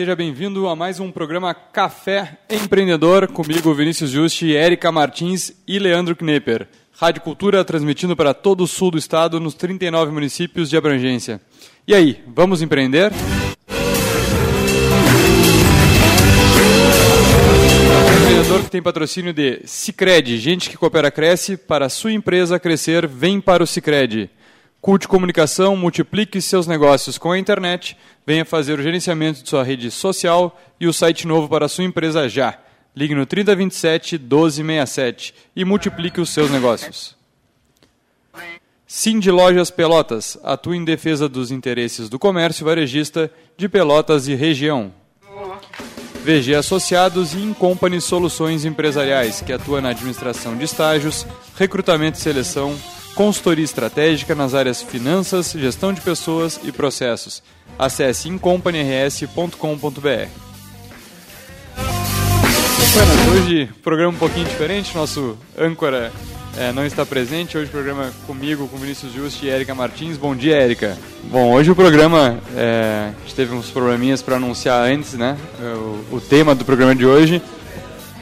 seja bem-vindo a mais um programa Café Empreendedor, comigo Vinícius Justi, Érica Martins e Leandro Knepper. Rádio Cultura transmitindo para todo o sul do estado nos 39 municípios de abrangência. E aí, vamos empreender? Empreendedor que tem patrocínio de Cicred, gente que coopera cresce, para sua empresa crescer, vem para o Cicred. Cult Comunicação, multiplique seus negócios com a internet, venha fazer o gerenciamento de sua rede social e o site novo para sua empresa já. Ligue no 3027 1267 e multiplique os seus negócios. De Lojas Pelotas, atua em defesa dos interesses do comércio varejista de Pelotas e região. VG Associados e Incompany Soluções Empresariais, que atua na administração de estágios, recrutamento e seleção, consultoria estratégica nas áreas finanças, gestão de pessoas e processos. Acesse incompanyrs.com.br. Buenas, hoje programa um pouquinho diferente, nosso âncora eh, não está presente, hoje o programa comigo, com Vinícius Justi e Érica Martins. Bom dia, Érica. Bom, hoje o programa, eh, a gente teve uns probleminhas para anunciar antes, né, o, o tema do programa de hoje.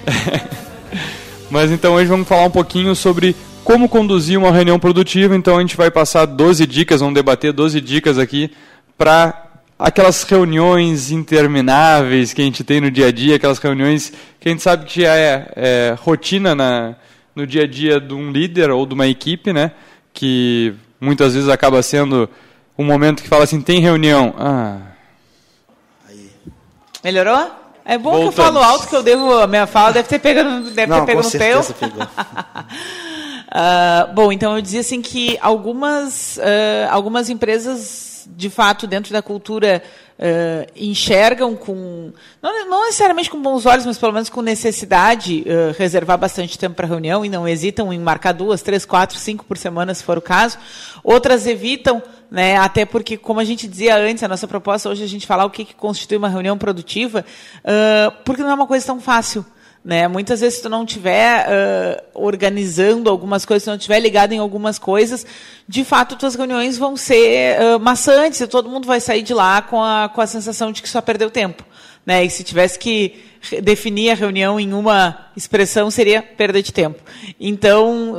Mas então hoje vamos falar um pouquinho sobre como conduzir uma reunião produtiva, então a gente vai passar 12 dicas, vamos debater 12 dicas aqui para aquelas reuniões intermináveis que a gente tem no dia a dia, aquelas reuniões que a gente sabe que já é, é rotina na, no dia a dia de um líder ou de uma equipe, né? Que muitas vezes acaba sendo um momento que fala assim, tem reunião. Ah, Melhorou? É bom que eu Voltamos. falo alto, que eu devo. A minha fala deve ter pegado, deve Não, ter pego com no teu. pegou. Ah, bom, então eu dizia assim que algumas, ah, algumas empresas, de fato, dentro da cultura, ah, enxergam com. Não, não necessariamente com bons olhos, mas pelo menos com necessidade reservar bastante tempo para reunião e não hesitam em marcar duas, três, quatro, cinco por semana, se for o caso. Outras evitam, né, até porque, como a gente dizia antes, a nossa proposta hoje é a gente falar o que, que constitui uma reunião produtiva, porque não é uma coisa tão fácil. Né? Muitas vezes, se tu não estiver organizando algumas coisas, se não estiver ligado em algumas coisas, de fato, tuas reuniões vão ser ah, maçantes e todo mundo vai sair de lá com a, com a sensação de que só perdeu tempo. Né? E se tivesse que definir a reunião em uma expressão, seria perda de tempo. Então,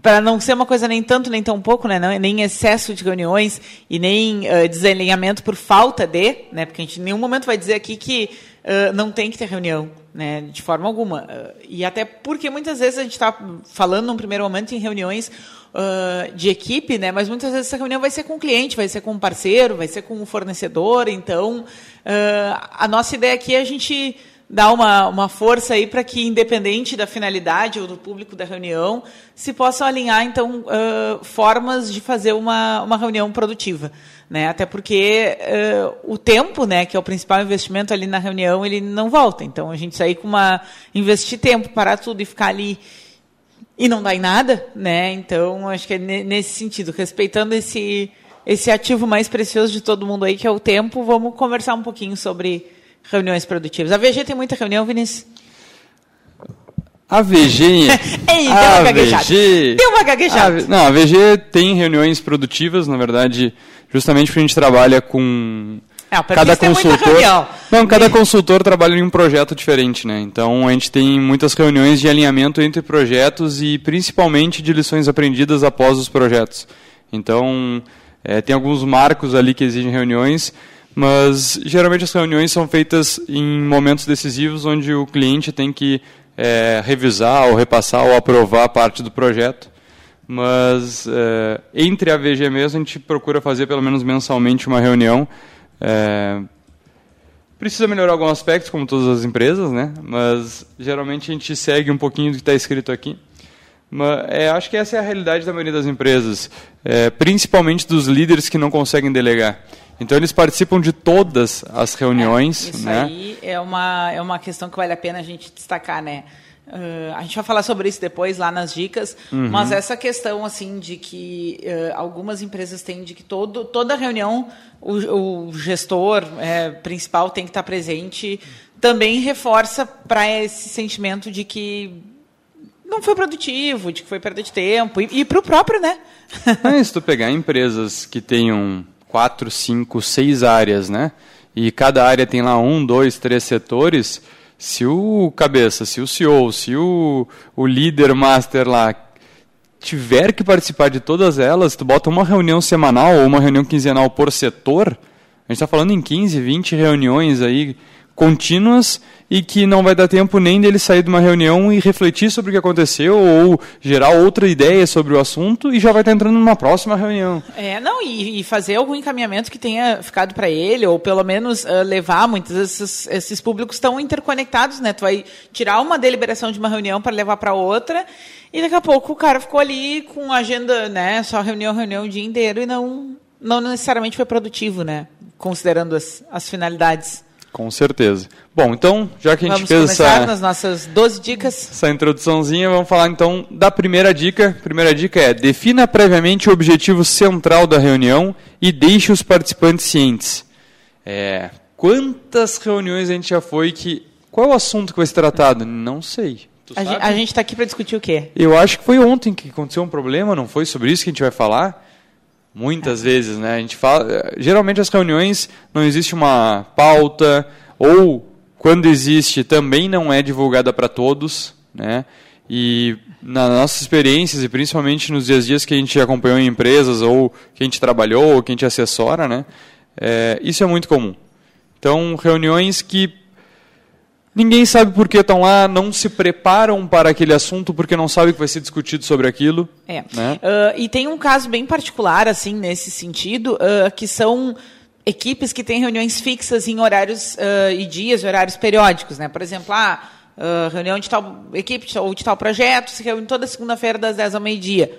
para não ser uma coisa nem tanto nem tão pouco, né, não, nem excesso de reuniões e nem uh, desalinhamento por falta de, né, porque a gente em nenhum momento vai dizer aqui que uh, não tem que ter reunião, né, de forma alguma. Uh, e até porque muitas vezes a gente está falando num primeiro momento em reuniões uh, de equipe, né, mas muitas vezes essa reunião vai ser com o cliente, vai ser com um parceiro, vai ser com um fornecedor. Então, a nossa ideia aqui é a gente dar uma, uma força aí para que, independente da finalidade ou do público da reunião, se possam alinhar, então, uh, formas de fazer uma, uma reunião produtiva. Né? Até porque uh, o tempo, né, que é o principal investimento ali na reunião, ele não volta. Então, a gente sair com uma... investir tempo, parar tudo e ficar ali e não dar em nada, né? Então, acho que é ne- nesse sentido, respeitando esse, esse ativo mais precioso de todo mundo aí, que é o tempo, vamos conversar um pouquinho sobre reuniões produtivas. A VG tem muita reunião, Vinícius? a VG. Ei, deu uma gaguejada. VG. Deu uma gaguejada. A não, a VG tem reuniões produtivas, na verdade, justamente porque a gente trabalha com É, o cada consultor. Não, cada consultor trabalha em um projeto diferente, né? Então a gente tem muitas reuniões de alinhamento entre projetos e principalmente de lições aprendidas após os projetos. Então é, tem alguns marcos ali que exigem reuniões, mas geralmente as reuniões são feitas em momentos decisivos onde o cliente tem que é, revisar ou repassar ou aprovar parte do projeto. Mas é, entre a VG mesmo, a gente procura fazer pelo menos mensalmente uma reunião. É, precisa melhorar alguns aspectos, como todas as empresas, né? Mas geralmente a gente segue um pouquinho do que está escrito aqui. Mas, é, acho que essa é a realidade da maioria das empresas, é, principalmente dos líderes que não conseguem delegar. Então eles participam de todas as reuniões, Isso né? aí é uma, é uma questão que vale a pena a gente destacar, né? Uh, a gente vai falar sobre isso depois lá nas dicas, uhum. mas essa questão assim de que uh, algumas empresas têm de que todo, toda reunião o, o gestor é, principal tem que estar presente, também reforça para esse sentimento de que não foi produtivo, de que foi perda de tempo e, e para o próprio, né? é, se tu pegar empresas que tenham quatro, cinco, seis áreas, né? E cada área tem lá um, dois, três setores se o cabeça, se o CEO, se o, o líder master lá tiver que participar de todas elas, tu bota uma reunião semanal ou uma reunião quinzenal por setor, a gente está falando em 15, 20 reuniões aí contínuas e que não vai dar tempo nem dele sair de uma reunião e refletir sobre o que aconteceu ou gerar outra ideia sobre o assunto e já vai estar entrando numa próxima reunião. É, não, e, e fazer algum encaminhamento que tenha ficado para ele, ou pelo menos uh, levar, muitos desses esses públicos estão interconectados, né? Tu vai tirar uma deliberação de uma reunião para levar para outra e daqui a pouco o cara ficou ali com agenda, né, só reunião, reunião o dia inteiro e não, não necessariamente foi produtivo, né? Considerando as, as finalidades. Com certeza. Bom, então, já que a gente vamos fez começar essa, nas nossas 12 dicas. essa introduçãozinha, vamos falar então da primeira dica. primeira dica é: defina previamente o objetivo central da reunião e deixe os participantes cientes. É, quantas reuniões a gente já foi que. Qual é o assunto que vai ser tratado? Não sei. A gente está aqui para discutir o quê? Eu acho que foi ontem que aconteceu um problema, não foi sobre isso que a gente vai falar? Muitas vezes, né? A gente fala, geralmente as reuniões não existe uma pauta ou quando existe também não é divulgada para todos, né? E nas nossas experiências e principalmente nos dias dias que a gente acompanhou em empresas ou que a gente trabalhou ou que a gente assessora, né? É, isso é muito comum. Então, reuniões que Ninguém sabe por que estão lá, não se preparam para aquele assunto porque não sabe que vai ser discutido sobre aquilo. É. Né? Uh, e tem um caso bem particular, assim, nesse sentido, uh, que são equipes que têm reuniões fixas em horários uh, e dias, horários periódicos, né? Por exemplo, ah, reunião de tal equipe ou de tal projeto se reúne toda segunda-feira das 10 ao meio-dia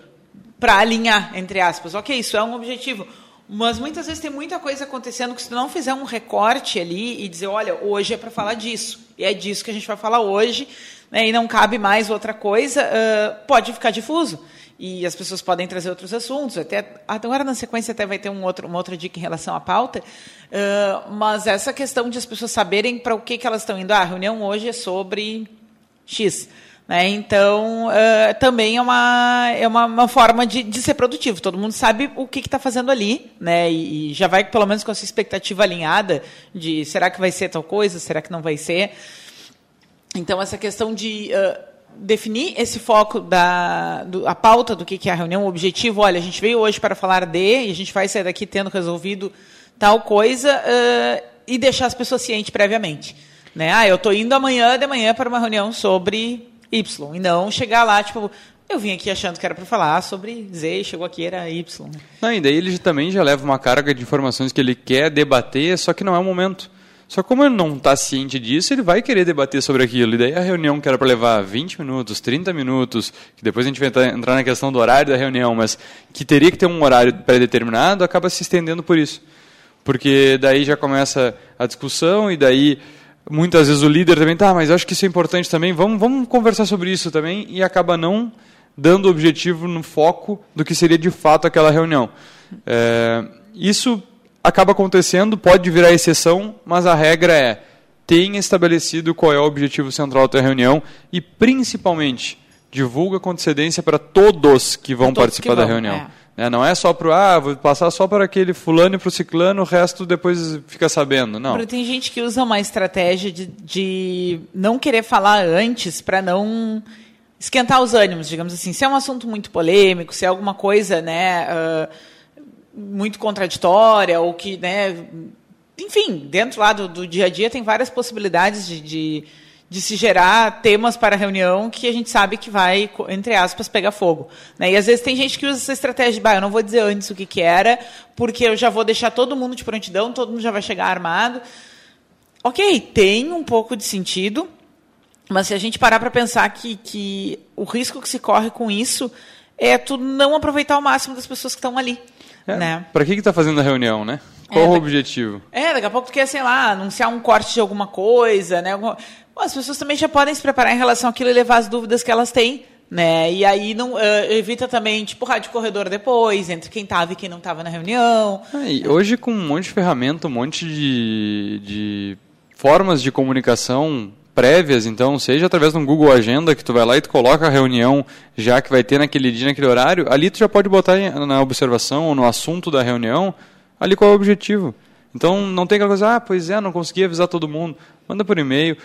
para alinhar, entre aspas. Ok, isso é um objetivo. Mas muitas vezes tem muita coisa acontecendo que se tu não fizer um recorte ali e dizer, olha, hoje é para falar disso, e é disso que a gente vai falar hoje, né, e não cabe mais outra coisa, uh, pode ficar difuso. E as pessoas podem trazer outros assuntos. Até agora na sequência até vai ter um outro, uma outra dica em relação à pauta. Uh, mas essa questão de as pessoas saberem para o que, que elas estão indo. Ah, a reunião hoje é sobre X. Né? Então, uh, também é uma, é uma, uma forma de, de, ser produtivo. Todo mundo sabe o que está fazendo ali, né? E, e, já vai, pelo menos, com essa expectativa alinhada de será que vai ser tal coisa, será que não vai ser. Então, essa questão de uh, definir esse foco, da do, a pauta do que, que é a reunião, o objetivo, olha, a gente veio hoje para falar de, e a gente vai sair daqui tendo resolvido tal coisa, uh, e deixar as pessoas cientes previamente. Né? Ah, eu estou indo amanhã de manhã para uma reunião sobre Y. E não chegar lá, tipo, eu vim aqui achando que era para falar sobre Z, chegou aqui era Y. Não, e daí ele também já leva uma carga de informações que ele quer debater, só que não é o momento. Só que como ele não está ciente disso, ele vai querer debater sobre aquilo. E daí a reunião que era para levar 20 minutos, 30 minutos, que depois a gente vai entrar na questão do horário da reunião, mas que teria que ter um horário pré-determinado, acaba se estendendo por isso. Porque daí já começa a discussão e daí muitas vezes o líder também, tá, mas eu acho que isso é importante também, vamos, vamos conversar sobre isso também, e acaba não dando objetivo no foco do que seria de fato aquela reunião. É, isso acaba acontecendo, pode virar exceção, mas a regra é tenha estabelecido qual é o objetivo central da reunião e, principalmente, divulga com antecedência para todos que vão participar que vão, da reunião. É. Né? Não é só para, ah, vou passar só para aquele fulano e para o ciclano, o resto depois fica sabendo. Não. Porque tem gente que usa uma estratégia de, de não querer falar antes para não esquentar os ânimos, digamos assim. Se é um assunto muito polêmico, se é alguma coisa né, uh, muito contraditória, ou que, né, enfim, dentro lá do, do dia a dia tem várias possibilidades de, de de se gerar temas para a reunião que a gente sabe que vai, entre aspas, pegar fogo. Né? E às vezes tem gente que usa essa estratégia de, bah, eu não vou dizer antes o que, que era, porque eu já vou deixar todo mundo de prontidão, todo mundo já vai chegar armado. Ok, tem um pouco de sentido, mas se a gente parar para pensar que, que o risco que se corre com isso é tu não aproveitar o máximo das pessoas que estão ali. É, né? Para que está fazendo a reunião, né? Qual É, o objetivo? É, daqui a pouco tu quer, sei lá, anunciar um corte de alguma coisa, né? Bom, as pessoas também já podem se preparar em relação àquilo e levar as dúvidas que elas têm, né? E aí não eh, evita também, tipo, rádio corredor depois, entre quem estava e quem não estava na reunião. E hoje com um monte de ferramenta, um monte de, de formas de comunicação prévias, então, seja através de um Google Agenda, que tu vai lá e tu coloca a reunião já que vai ter naquele dia, naquele horário, ali tu já pode botar na observação ou no assunto da reunião, ali qual é o objetivo. Então, não tem aquela coisa, ah, pois é, não consegui avisar todo mundo. Manda por e-mail.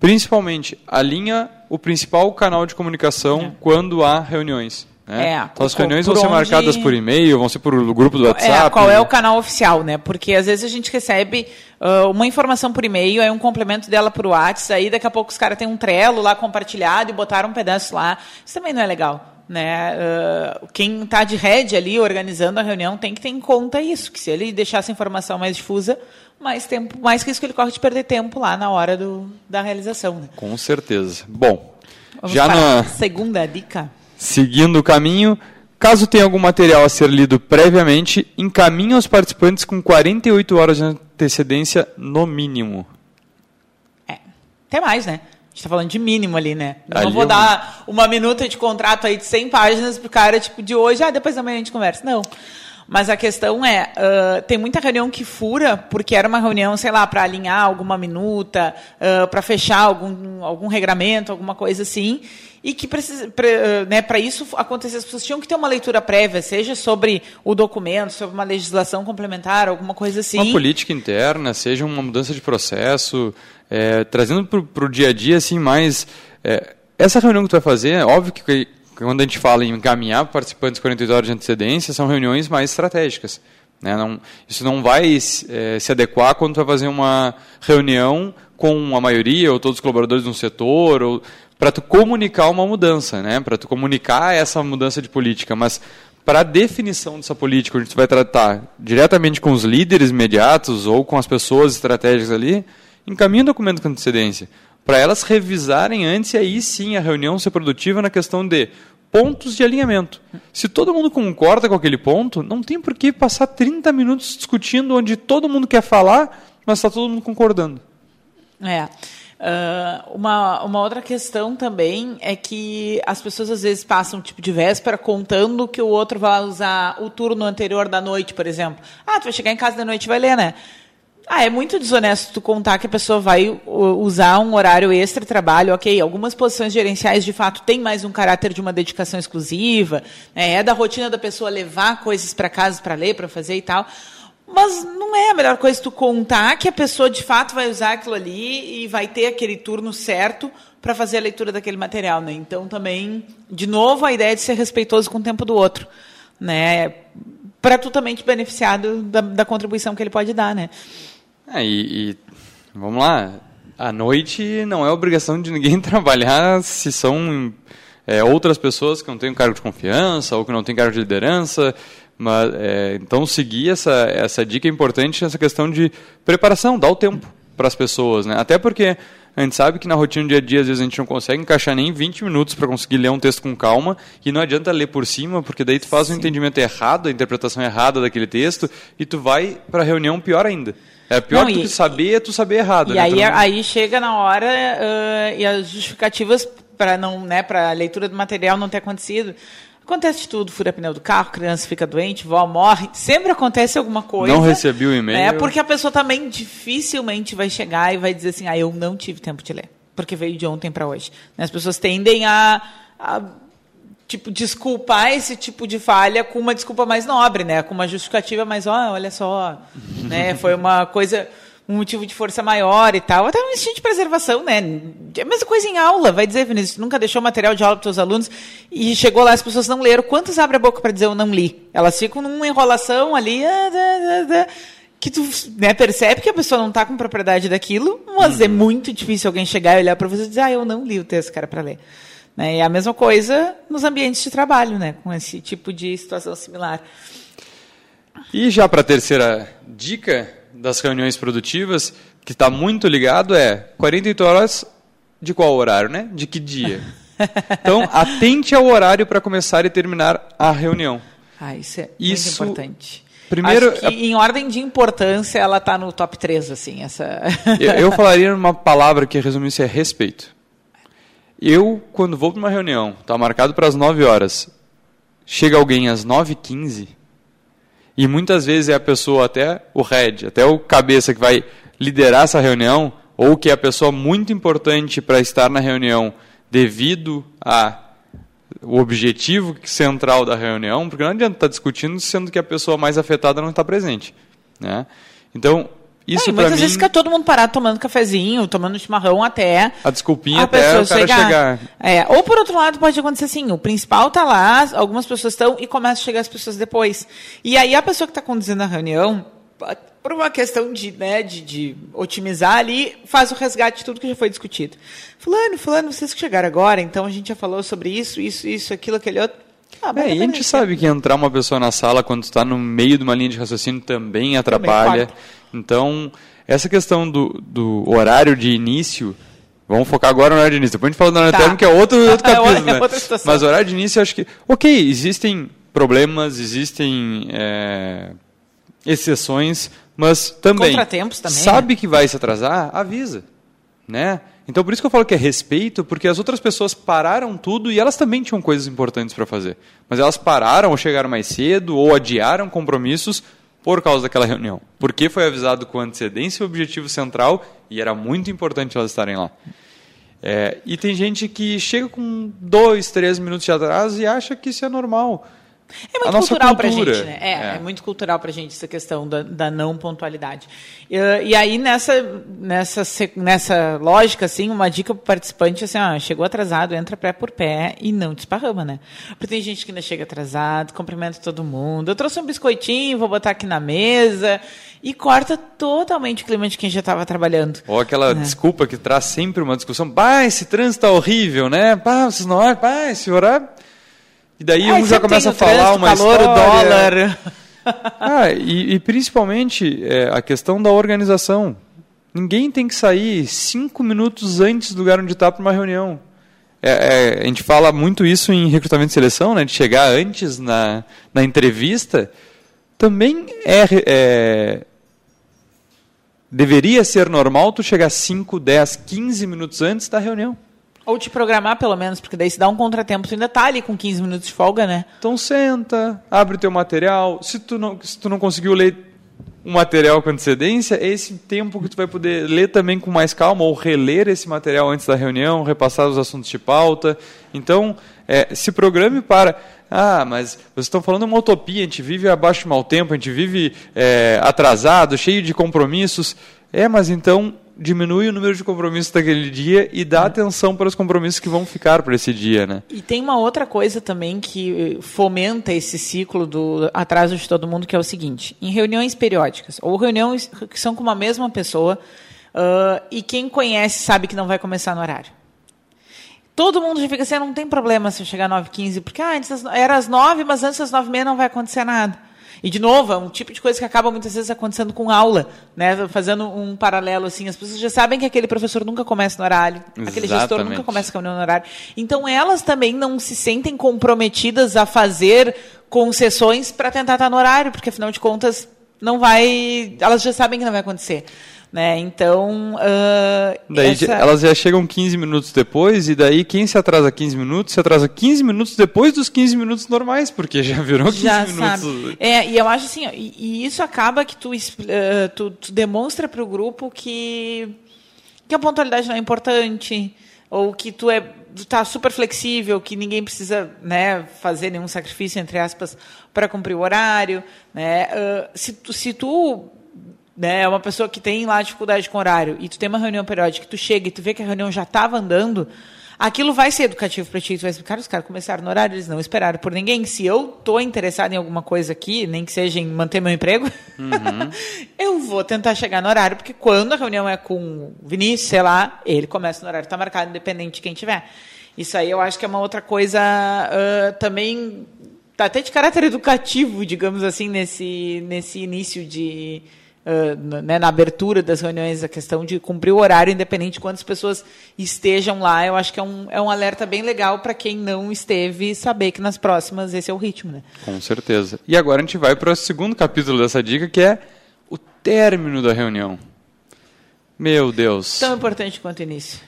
Principalmente, alinha o principal canal de comunicação quando há reuniões. Né? É, então, as reuniões vão ser onde- marcadas por e-mail, vão ser por grupo do WhatsApp. É, qual é o canal oficial, né? Porque às vezes a gente recebe ah, uma informação por e-mail, aí um complemento dela por WhatsApp, aí daqui a pouco os caras têm um trelo lá compartilhado e botaram um pedaço lá. Isso também não é legal. Né? Ah, quem está de head ali organizando a reunião tem que ter em conta isso, que se ele deixar essa informação mais difusa, mais tempo, mais que isso que ele corre de perder tempo lá na hora do, da realização. Né? Com certeza. Bom, Vamos já para na, a segunda dica. seguindo o caminho, caso tenha algum material a ser lido previamente, encaminhe aos participantes com 48 horas de antecedência no mínimo. É. Até mais, né? A gente tá falando de mínimo ali, né? Eu Ali não vou é um- dar uma minuta de contrato aí de 100 páginas pro cara, tipo, de hoje, ah, depois da manhã a gente conversa. Não. Mas a questão é, ah, tem muita reunião que fura, porque era uma reunião, sei lá, para alinhar alguma minuta, para fechar algum, algum regramento, alguma coisa assim, e que precisa, pra, ah, né, para isso acontecer, as pessoas tinham que ter uma leitura prévia, seja sobre o documento, sobre uma legislação complementar, alguma coisa assim. Uma política interna, seja uma mudança de processo, é, trazendo para o dia a dia assim mais. é, essa reunião que tu vai fazer, é óbvio que quando a gente fala em encaminhar participantes 48 horas de antecedência, são reuniões mais estratégicas. Né? Não, isso não vai é, se adequar quando tu vai fazer uma reunião com a maioria ou todos os colaboradores de um setor, ou para tu comunicar uma mudança, né? para tu comunicar essa mudança de política. Mas para a definição dessa política, onde tu vai tratar diretamente com os líderes imediatos ou com as pessoas estratégicas ali, encaminha o documento com antecedência para elas revisarem antes e aí sim a reunião ser produtiva na questão de pontos de alinhamento. Se todo mundo concorda com aquele ponto, não tem por que passar 30 minutos discutindo onde todo mundo quer falar, mas está todo mundo concordando. É. Ah, uma, uma outra questão também é que as pessoas às vezes passam tipo de véspera contando que o outro vai usar o turno anterior da noite, por exemplo. Ah, tu vai chegar em casa da noite e vai ler, né? Ah, é muito desonesto tu contar que a pessoa vai usar um horário extra trabalho, ok. Algumas posições gerenciais, de fato, têm mais um caráter de uma dedicação exclusiva, né? é da rotina da pessoa levar coisas para casa para ler, para fazer e tal. Mas não é a melhor coisa tu contar que a pessoa, de fato, vai usar aquilo ali e vai ter aquele turno certo para fazer a leitura daquele material, né? Então, também, de novo, a ideia de ser respeitoso com o tempo do outro, né? Para tu também te beneficiar do, da, da contribuição que ele pode dar, né? É, e, e, vamos lá, à noite não é obrigação de ninguém trabalhar se são é, outras pessoas que não têm cargo de confiança ou que não têm cargo de liderança. Mas, é, então, seguir essa, essa dica é importante nessa questão de preparação, dar o tempo para as pessoas. Né? Até porque a gente sabe que na rotina do dia a dia, às vezes, a gente não consegue encaixar nem 20 minutos para conseguir ler um texto com calma, e não adianta ler por cima, porque daí tu faz um entendimento errado, a interpretação errada daquele texto, e tu vai para a reunião pior ainda. É pior Não, do e- que saber é tu saber errado. E né? aí, Tu não- aí chega na hora ah, e as justificativas para não, né, para a leitura do material não ter acontecido. Acontece tudo, fura pneu do carro, criança fica doente, vó morre, sempre acontece alguma coisa. Não recebi o e-mail. É porque a pessoa também dificilmente vai chegar e vai dizer assim: "Ah, eu não tive tempo de ler", porque veio de ontem para hoje. Né, As pessoas tendem a, a tipo desculpar esse tipo de falha com uma desculpa mais nobre, né? Com uma justificativa mais, ó, olha só, né? Foi uma coisa um motivo de força maior e tal, até um instinto de preservação, né? É a mesma coisa em aula, vai dizer, Vinícius, tu nunca deixou material de aula para os alunos e chegou lá, as pessoas não leram. Quantos abrem a boca para dizer eu não li? Elas ficam numa enrolação ali, ah, que tu né, percebe que a pessoa não está com propriedade daquilo, mas é muito difícil alguém chegar e olhar para você e dizer, ah, eu não li o texto era para ler. Né? E a mesma coisa nos ambientes de trabalho, né? Com esse tipo de situação similar. E já para a terceira dica das reuniões produtivas, que está muito ligado, é 48 horas de qual horário, né? De que dia? Então, atente ao horário para começar e terminar a reunião. Ah, isso é Isso- muito importante. Primeiro, Acho que em ordem de importância ela está no top 3, assim, essa... eu, eu falaria uma palavra que resumisse é respeito. Eu, quando vou para uma reunião, está marcado para as 9 horas, chega alguém às 9h15, e muitas vezes é a pessoa, até o head, até o cabeça que vai liderar essa reunião, ou que é a pessoa muito importante para estar na reunião devido a o objetivo central da reunião, porque não adianta estar discutindo sendo que a pessoa mais afetada não está presente. Né? Então, isso é, muitas mim... vezes fica todo mundo parado tomando cafezinho, tomando chimarrão até. A desculpinha a até pessoa o cara chegar. É, ou por outro lado, pode acontecer assim: o principal está lá, algumas pessoas estão e começam a chegar as pessoas depois. E aí a pessoa que está conduzindo a reunião, por uma questão de, né, de, de otimizar ali, faz o resgate de tudo que já foi discutido. Fulano, fulano, vocês que chegaram agora, então a gente já falou sobre isso, isso, isso, aquilo, aquele outro. Ah, É, e a gente sabe que entrar uma pessoa na sala quando está no meio de uma linha de raciocínio também atrapalha. corta. então, essa questão do, do horário de início, vamos focar agora no horário de início. Depois a gente fala do horário Tá. término, que é outro, outro É capítulo, né? outra situação. Mas o horário de início, eu acho que... Ok, existem problemas, existem é, exceções, mas também... Contratempos também, Sabe que vai se atrasar? Avisa, né? Então, por isso que eu falo que é respeito, porque as outras pessoas pararam tudo e elas também tinham coisas importantes para fazer. Mas elas pararam ou chegaram mais cedo ou adiaram compromissos por causa daquela reunião. Porque foi avisado com antecedência o objetivo central e era muito importante elas estarem lá. É, e tem gente que chega com dois, três minutos de atraso e acha que isso é normal. É muito cultural pra cultura. gente, né? É, É. é, muito cultural pra gente essa questão da, da não pontualidade. E, e aí, nessa, nessa, nessa lógica, assim, uma dica pro participante, assim, ó, chegou atrasado, entra pé por pé e não desparrama, né? Porque tem gente que ainda chega atrasado, cumprimenta todo mundo. Eu trouxe um biscoitinho, vou botar aqui na mesa. E corta totalmente o clima de quem já estava trabalhando. Ou aquela desculpa que traz sempre uma discussão. Bah, esse trânsito tá horrível, né? Bah, vocês não bah, esse horário... E daí Ai, um já começa a falar trânsito, uma calor, história. dólar. Ah, e, e principalmente é, a questão da organização. Ninguém tem que sair cinco minutos antes do lugar onde está para uma reunião. É, é, a gente fala muito isso em recrutamento e seleção, né, de chegar antes na, na entrevista. Também é, é- deveria ser normal tu chegar 5, 10, 15 minutos antes da reunião. Ou te programar, pelo menos, porque daí se dá um contratempo, tu ainda tá ali com 15 minutos de folga, né? Então senta, abre o teu material. Se tu não, se tu não conseguiu ler o material com antecedência, é esse tempo que tu vai poder ler também com mais calma ou reler esse material antes da reunião, repassar os assuntos de pauta. Então, é, se programe para. Ah, mas vocês estão falando uma utopia, a gente vive abaixo de mau tempo, a gente vive é, atrasado, cheio de compromissos. É, mas então diminui o número de compromissos daquele dia e dá atenção para os compromissos que vão ficar para esse dia, né? E tem uma outra coisa também que eh, fomenta esse ciclo do atraso de todo mundo, que é o seguinte: em reuniões periódicas, ou reuniões que são com uma mesma pessoa, ah, e quem conhece sabe que não vai começar no horário. Todo mundo já fica assim, "Ah, não tem problema se eu chegar às 9h15, porque ah, antes das- era às 9 mas antes das 9h30 não vai acontecer nada. E, de novo, é um tipo de coisa que acaba muitas vezes acontecendo com aula, né? fazendo um paralelo assim. As pessoas já sabem que aquele professor nunca começa no horário, aquele gestor Exatamente. nunca começa com a no horário. Então, elas também não se sentem comprometidas a fazer concessões para tentar estar no horário, porque, afinal de contas, não vai. Elas já sabem que não vai acontecer. Né? Então. ah, Daí essa- elas já chegam 15 minutos depois, e daí quem se atrasa 15 minutos, se atrasa 15 minutos depois dos 15 minutos normais, porque já virou 15 já minutos. sabe. É, e eu acho assim, e, e isso acaba que tu, eh, tu, tu demonstra para o grupo que, que a pontualidade não é importante, ou que tu é tá super flexível, que ninguém precisa né, fazer nenhum sacrifício, entre aspas, para cumprir o horário. Né? Ah, se, tu, se tu né, é uma pessoa que tem lá dificuldade com horário e tu tem uma reunião periódica, tu chega e tu vê que a reunião já estava andando, aquilo vai ser educativo para ti. Tu vai explicar, os caras começaram no horário, eles não esperaram por ninguém. Se eu tô interessado em alguma coisa aqui, nem que seja em manter meu emprego, eu vou tentar chegar no horário, porque quando a reunião é com o Vinícius, sei lá, ele começa no horário, está marcado, independente de quem tiver. Isso aí eu acho que é uma outra coisa ah, também tá até de caráter educativo, digamos assim, nesse, nesse início de, uh, né, na abertura das reuniões, a questão de cumprir o horário, independente de quantas pessoas estejam lá. Eu acho que é um, é um alerta bem legal para quem não esteve saber que nas próximas esse é o ritmo. Né? Com certeza. E agora a gente vai para o segundo capítulo dessa dica, que é o término da reunião. Meu Deus. Tão importante quanto o início.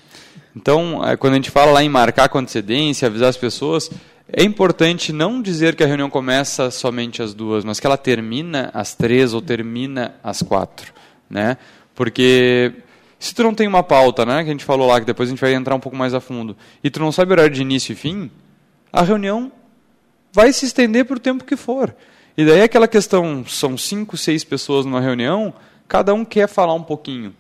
Então, é, quando a gente fala lá em marcar com antecedência, avisar as pessoas, é importante não dizer que a reunião começa somente às duas, mas que ela termina às três ou termina às quatro, né? Porque se tu não tem uma pauta, né, que a gente falou lá, que depois a gente vai entrar um pouco mais a fundo, e tu não sabe o horário de início e fim, a reunião vai se estender por tempo que for. E daí aquela questão, são cinco, seis pessoas numa reunião, cada um quer falar um pouquinho.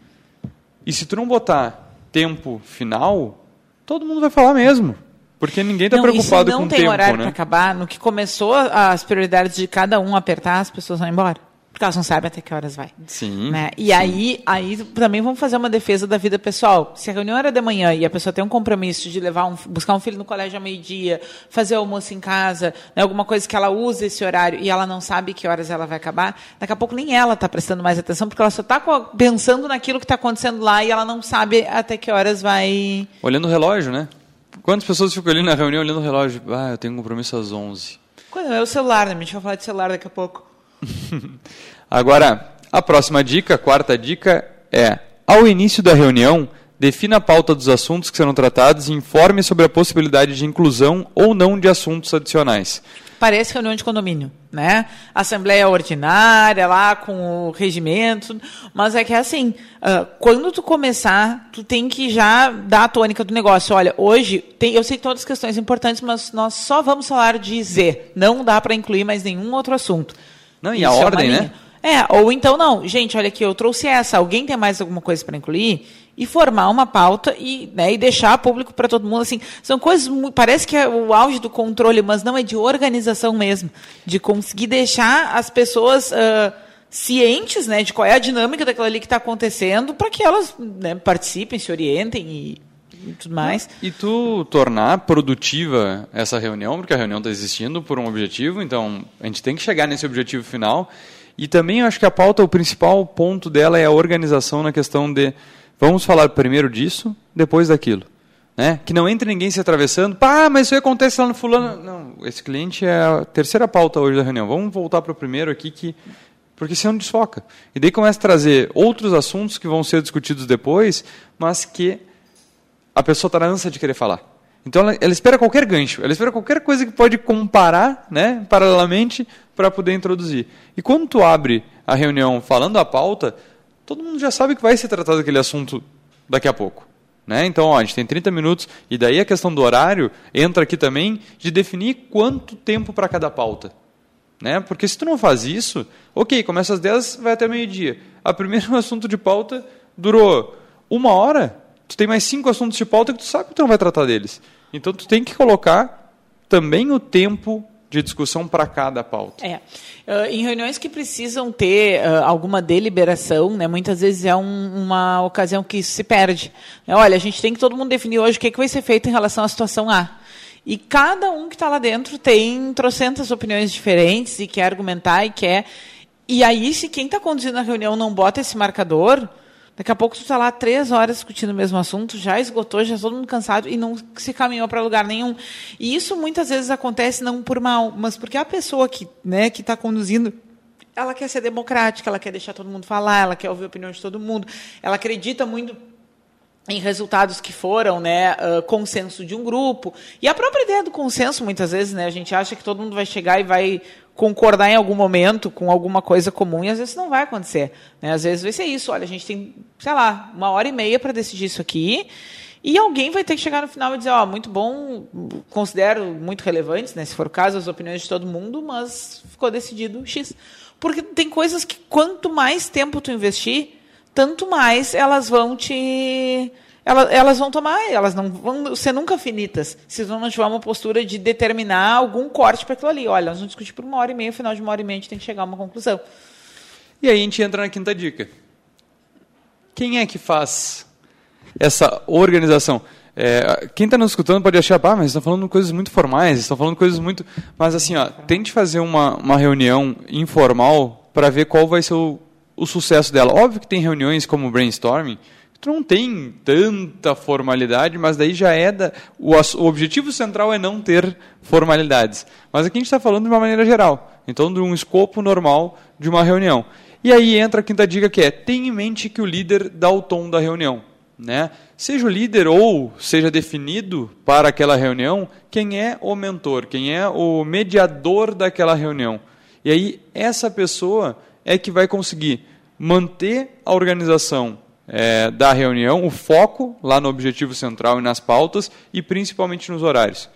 E se tu não botar tempo final, todo mundo vai falar mesmo. Porque ninguém está preocupado com o tempo. Não tem horário né? para acabar. No que começou as prioridades de cada um apertar, as pessoas vão embora. Porque elas não sabem até que horas vai. Sim. Né? E sim. aí, aí também vamos fazer uma defesa da vida pessoal. Se a reunião era de manhã e a pessoa tem um compromisso de levar um, buscar um filho no colégio ao meio-dia, fazer almoço em casa, né, alguma coisa que ela use esse horário e ela não sabe que horas ela vai acabar, daqui a pouco nem ela está prestando mais atenção, porque ela só está pensando naquilo que está acontecendo lá e ela não sabe até que horas vai. Olhando o relógio, né? Quantas pessoas ficam ali na reunião olhando o relógio? Ah, eu tenho um compromisso às 11. Quando é o celular, né? A gente vai falar de celular daqui a pouco. Agora, a próxima dica, a quarta dica é: ao início da reunião, defina a pauta dos assuntos que serão tratados e informe sobre a possibilidade de inclusão ou não de assuntos adicionais parece reunião de condomínio, né? Assembleia ordinária lá com o regimento, mas é que é assim, uh, quando tu começar, tu tem que já dar a tônica do negócio. Olha, hoje tem, eu sei que todas as questões importantes, mas nós só vamos falar de Z, não dá para incluir mais nenhum outro assunto. Não, e Isso a é ordem, né? É, ou então não, gente, olha aqui, eu trouxe essa, alguém tem mais alguma coisa para incluir? E formar uma pauta e, né, e deixar público para todo mundo. Assim, são coisas, parece que é o auge do controle, mas não é de organização mesmo, de conseguir deixar as pessoas uh, cientes né, de qual é a dinâmica daquilo ali que está acontecendo, para que elas né, participem, se orientem e, e tudo mais. E tu tornar produtiva essa reunião, porque a reunião está existindo por um objetivo, então a gente tem que chegar nesse objetivo final. E também acho que a pauta, o principal ponto dela é a organização na questão de Vamos falar primeiro disso, depois daquilo. Né? Que não entre ninguém se atravessando. Pá, mas isso acontece lá no fulano. Não, esse cliente é a terceira pauta hoje da reunião. Vamos voltar para o primeiro aqui, que porque senão desfoca. E daí começa a trazer outros assuntos que vão ser discutidos depois, mas que a pessoa está na ânsia de querer falar. Então ela, ela, espera qualquer gancho, ela espera qualquer coisa que pode comparar, né, paralelamente, para poder introduzir. E quando tu abre a reunião falando a pauta, todo mundo já sabe que vai ser tratado aquele assunto daqui a pouco. Né? Então, ó, a gente tem 30 minutos, e daí a questão do horário entra aqui também de definir quanto tempo para cada pauta. Né? Porque se tu não faz isso, ok, começa às 10, vai até meio-dia. A primeiro assunto de pauta durou uma hora, tu tem mais cinco assuntos de pauta que tu sabe que tu não vai tratar deles. Então tu tem que colocar também o tempo de discussão para cada pauta. É. Uh, em reuniões que precisam ter uh, alguma deliberação, né, muitas vezes é um, uma ocasião que se perde. É, olha, a gente tem que todo mundo definir hoje o que, é que vai ser feito em relação à situação A. E cada um que está lá dentro tem trocentas opiniões diferentes e quer argumentar e quer. E aí, se quem está conduzindo a reunião não bota esse marcador, Daqui a pouco tu está lá três horas discutindo o mesmo assunto, já esgotou, já todo mundo cansado e não se caminhou para lugar nenhum. E isso muitas vezes acontece não por mal, mas porque a pessoa que né, está conduzindo ela quer ser democrática, ela quer deixar todo mundo falar, ela quer ouvir a opinião de todo mundo, ela acredita muito em resultados que foram né, uh, consenso de um grupo. E a própria ideia do consenso, muitas vezes, né, a gente acha que todo mundo vai chegar e vai concordar em algum momento com alguma coisa comum e às vezes não vai acontecer. Né? Às vezes vai ser isso, olha, a gente tem, sei lá, uma hora e meia para decidir isso aqui e alguém vai ter que chegar no final e dizer, ó, oh, muito bom, considero muito relevantes, né, se for o caso, as opiniões de todo mundo, mas ficou decidido X. Porque tem coisas que quanto mais tempo tu investir, tanto mais elas vão te elas, elas vão tomar, elas não vão ser nunca finitas, se não tiver uma postura de determinar algum corte para aquilo ali. Olha, nós vamos discutir por uma hora e meia, final de uma hora e meia a gente tem que chegar a uma conclusão. E aí a gente entra na quinta dica. Quem é que faz essa organização? É, quem está nos escutando pode achar, ah, mas estão falando coisas muito formais, estão falando coisas muito. Mas assim, ó, tente fazer uma, uma reunião informal para ver qual vai ser o o sucesso dela. Óbvio que tem reuniões como brainstorming, que não tem tanta formalidade, mas daí já é da, o, o objetivo central é não ter formalidades. Mas aqui a gente está falando de uma maneira geral, então de um escopo normal de uma reunião. E aí entra a quinta dica que é: tenha em mente que o líder dá o tom da reunião. Né? Seja o líder ou seja definido para aquela reunião quem é o mentor, quem é o mediador daquela reunião. E aí essa pessoa é que vai conseguir manter a organização é, da reunião, o foco lá no objetivo central e nas pautas e principalmente nos horários.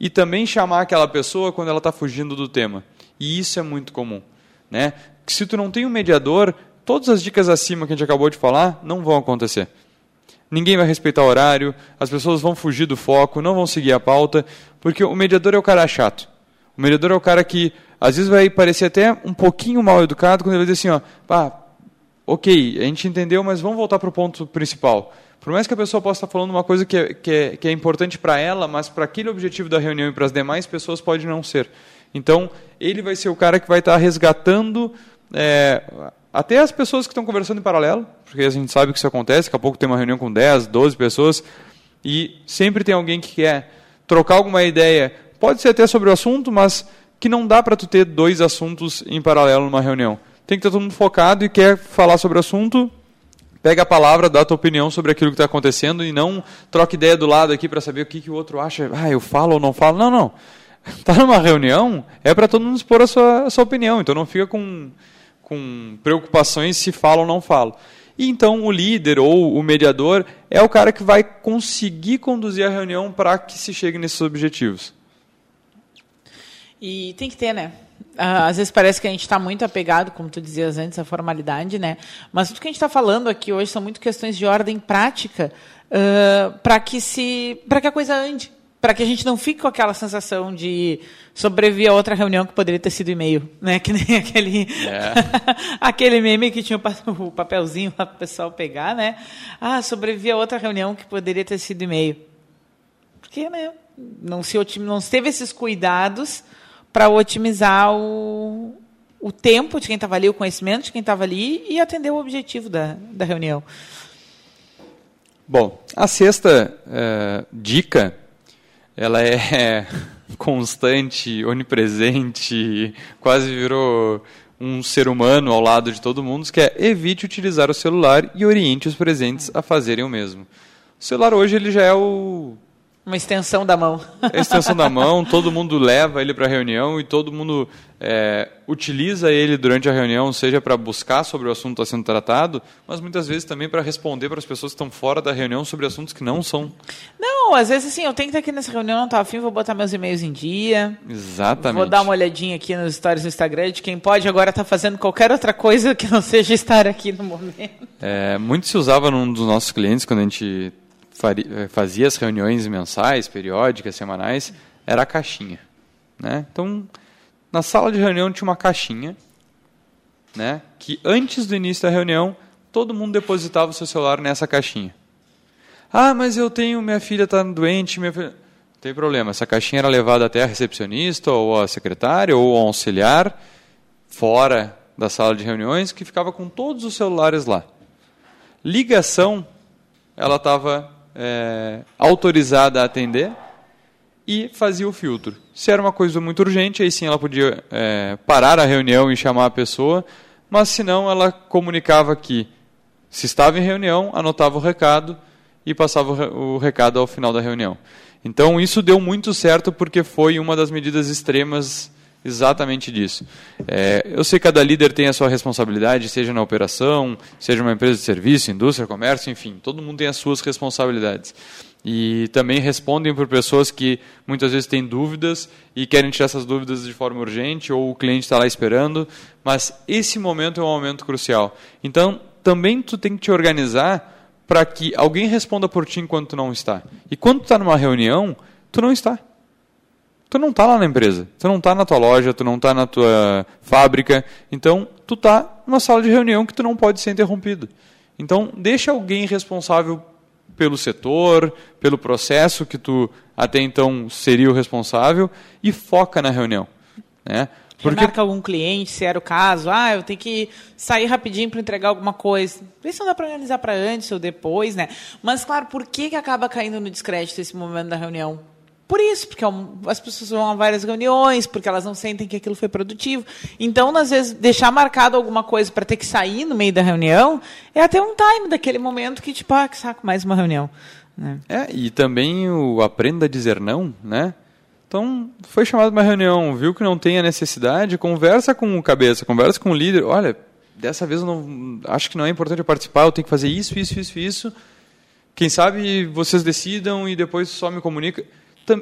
E também chamar aquela pessoa quando ela está fugindo do tema. E isso é muito comum. Né? Se tu não tem um mediador, todas as dicas acima que a gente acabou de falar não vão acontecer ninguém vai respeitar o horário, as pessoas vão fugir do foco, não vão seguir a pauta, porque o mediador é o cara chato. O mediador é o cara que às vezes vai parecer até um pouquinho mal educado quando ele vai dizer assim, ó, pá, ok, a gente entendeu, mas vamos voltar para o ponto principal. Por mais que a pessoa possa estar falando uma coisa que é, que é, que é importante para ela, mas para aquele objetivo da reunião e para as demais pessoas pode não ser. Então, ele vai ser o cara que vai estar resgatando é, até as pessoas que estão conversando em paralelo, porque a gente sabe que isso acontece, daqui a pouco tem uma reunião com 10, 12 pessoas, e sempre tem alguém que quer trocar alguma ideia, pode ser até sobre o assunto, mas que não dá para tu ter dois assuntos em paralelo numa reunião. Tem que estar todo mundo focado e quer falar sobre o assunto, pega a palavra, dá a tua opinião sobre aquilo que está acontecendo e não troca ideia do lado aqui para saber o que, que o outro acha. Ah, eu falo ou não falo. Não, não. Está numa reunião, é para todo mundo expor a sua, a sua opinião. Então não fica com com preocupações se fala ou não fala. E então o líder ou o mediador é o cara que vai conseguir conduzir a reunião para que se chegue nesses objetivos. E tem que ter, né? Ah, às vezes parece que a gente está muito apegado, como tu dizias antes, à formalidade, né? Mas tudo que a gente está falando aqui hoje são muito questões de ordem prática uh, para que se, para que a coisa ande, para que a gente não fique com aquela sensação de sobreviver a outra reunião que poderia ter sido e-mail, né? Que nem aquele é. aquele meme que tinha o papelzinho para o pessoal pegar, né? Ah, sobreviver a outra reunião que poderia ter sido e-mail. Porque, né? Não se não se teve esses cuidados para otimizar o, o tempo de quem estava ali, o conhecimento de quem estava ali e atender o objetivo da, da reunião. Bom, a sexta uh, dica ela é constante, onipresente, quase virou um ser humano ao lado de todo mundo, que é evite utilizar o celular e oriente os presentes a fazerem o mesmo. O celular hoje ele já é o uma extensão da mão. É extensão da mão, todo mundo leva ele para a reunião e todo mundo é, utiliza ele durante a reunião, seja para buscar sobre o assunto que está sendo tratado, mas muitas vezes também para responder para as pessoas que estão fora da reunião sobre assuntos que não são. Não, às vezes assim, eu tenho que estar aqui nessa reunião, não estou afim, vou botar meus e-mails em dia. Exatamente. Vou dar uma olhadinha aqui nos stories do Instagram de quem pode agora estar tá fazendo qualquer outra coisa que não seja estar aqui no momento. É, muito se usava num dos nossos clientes quando a gente fazia as reuniões mensais, periódicas, semanais, era a caixinha. Né? Então, na sala de reunião tinha uma caixinha, né, que antes do início da reunião, todo mundo depositava o seu celular nessa caixinha. Ah, mas eu tenho, minha filha está doente, minha filha... Não tem problema, essa caixinha era levada até a recepcionista, ou a secretária, ou ao auxiliar, fora da sala de reuniões, que ficava com todos os celulares lá. Ligação, ela estava é, autorizada a atender e fazia o filtro. Se era uma coisa muito urgente, aí sim ela podia é, parar a reunião e chamar a pessoa, mas se não, ela comunicava que se estava em reunião, anotava o recado e passava o recado ao final da reunião. Então isso deu muito certo porque foi uma das medidas extremas exatamente disso. É, eu sei que cada líder tem a sua responsabilidade, seja na operação, seja uma empresa de serviço, indústria, comércio, enfim, todo mundo tem as suas responsabilidades. E também respondem por pessoas que muitas vezes têm dúvidas e querem tirar essas dúvidas de forma urgente, ou o cliente está lá esperando, mas esse momento é um momento crucial. Então, também tu tem que te organizar para que alguém responda por ti enquanto tu não está. E quando tu está numa reunião, tu não está tu não está lá na empresa, tu não está na tua loja, tu não está na tua fábrica, então tu está numa sala de reunião que tu não pode ser interrompido. Então deixa alguém responsável pelo setor, pelo processo que tu até então seria o responsável e foca na reunião. Né? Porque- Remarca algum cliente, se era o caso. Ah, eu tenho que sair rapidinho para entregar alguma coisa. Vê se não dá para organizar para antes ou depois, né? Mas, claro, por que, que acaba caindo no descrédito esse momento da reunião? Por isso, porque é as pessoas vão a várias reuniões, porque elas não sentem que aquilo foi produtivo. Então, às vezes, deixar marcado alguma coisa para ter que sair no meio da reunião é até um time daquele momento que, tipo, ah, que saco, mais uma reunião. Né? É, e também o aprenda a dizer não, né? Então, foi chamado uma reunião, viu que não tem a necessidade, conversa com o cabeça, conversa com o líder. Olha, dessa vez eu não, acho que não é importante eu participar, eu tenho que fazer isso, isso, isso, isso. Quem sabe vocês decidam e depois só me comunica.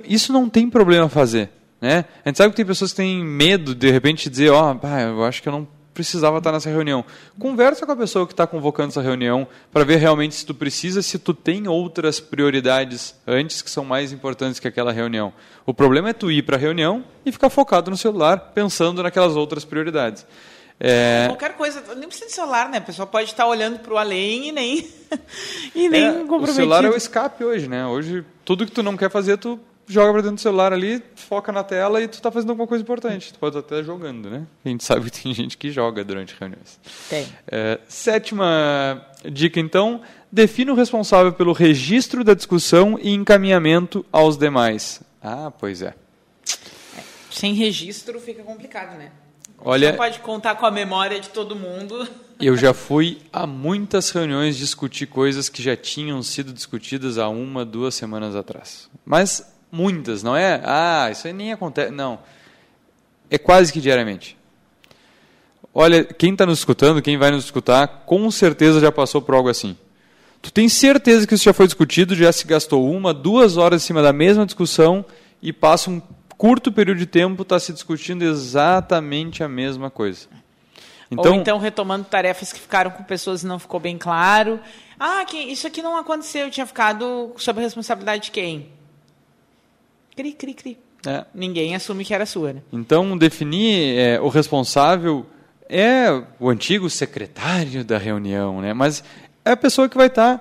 Isso não tem problema fazer, né? A gente sabe que tem pessoas que têm medo de, de repente dizer, ó, pá, eu acho que eu não precisava estar nessa reunião. Conversa com a pessoa que está convocando essa reunião para ver realmente se tu precisa, se tu tem outras prioridades antes que são mais importantes que aquela reunião. O problema é tu ir para a reunião e ficar focado no celular, pensando naquelas outras prioridades. É, Qualquer coisa, nem precisa de celular, né? A pessoa pode estar olhando para o além e nem, e nem É, o celular é o escape hoje, né? Hoje, tudo que tu não quer fazer, tu joga pra dentro do celular ali, foca na tela e tu tá fazendo alguma coisa importante. Tu pode até jogando, né? A gente sabe que tem gente que joga durante reuniões. Tem. É, sétima dica, então. Defina o responsável pelo registro da discussão e encaminhamento aos demais. Ah, pois é. Sem registro fica complicado, né? Olha- Você não pode contar com a memória de todo mundo. Eu já fui a muitas reuniões discutir coisas que já tinham sido discutidas há uma, duas semanas atrás. Mas muitas, não é? Ah, isso aí nem acontece. Não. É quase que diariamente. Olha, quem está nos escutando, quem vai nos escutar, com certeza já passou por algo assim. Tu tem certeza que isso já foi discutido, já se gastou uma, duas horas em cima da mesma discussão e passa um curto período de tempo está se discutindo exatamente a mesma coisa. Ou então retomando tarefas que ficaram com pessoas e não ficou bem claro. Ah, que isso aqui não aconteceu, tinha ficado sob a responsabilidade de quem? Cri, cri, cri. é, Ninguém assume que era sua, né? Então, definir é, o responsável é o antigo secretário da reunião, né? mas é a pessoa que vai estar.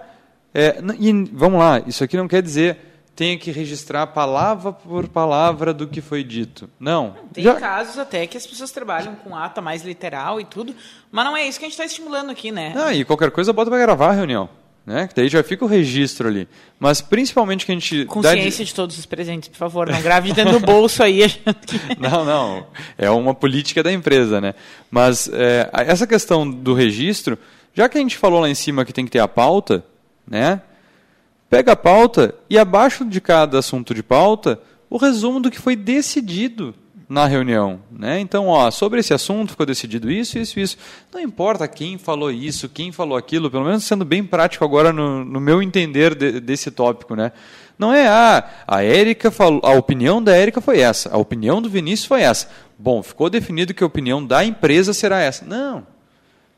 é, n- e vamos lá, isso aqui não quer dizer tenha que registrar palavra por palavra do que foi dito. Não. Tem Já- casos até que as pessoas trabalham com ata mais literal e tudo, mas não é isso que a gente está estimulando aqui, né? Ah, e qualquer coisa bota para gravar a reunião. Né? Que daí já fica o registro ali. Mas principalmente que a gente. dá de- Consciência de todos os presentes, por favor, não grave de dentro do bolso aí. que- Não, não. É uma política da empresa, né? Mas é, essa questão do registro, já que a gente falou lá em cima que tem que ter a pauta, né? Pega a pauta e abaixo de cada assunto de pauta, o resumo do que foi decidido na reunião, né? Então, ó, sobre esse assunto ficou decidido isso, isso, isso. Não importa quem falou isso, quem falou aquilo, pelo menos sendo bem prático agora no, no meu entender de- desse tópico, né? Não é ah, a Érica falou, a opinião da Érica foi essa, a opinião do Vinícius foi essa. Bom, ficou definido que a opinião da empresa será essa. Não. O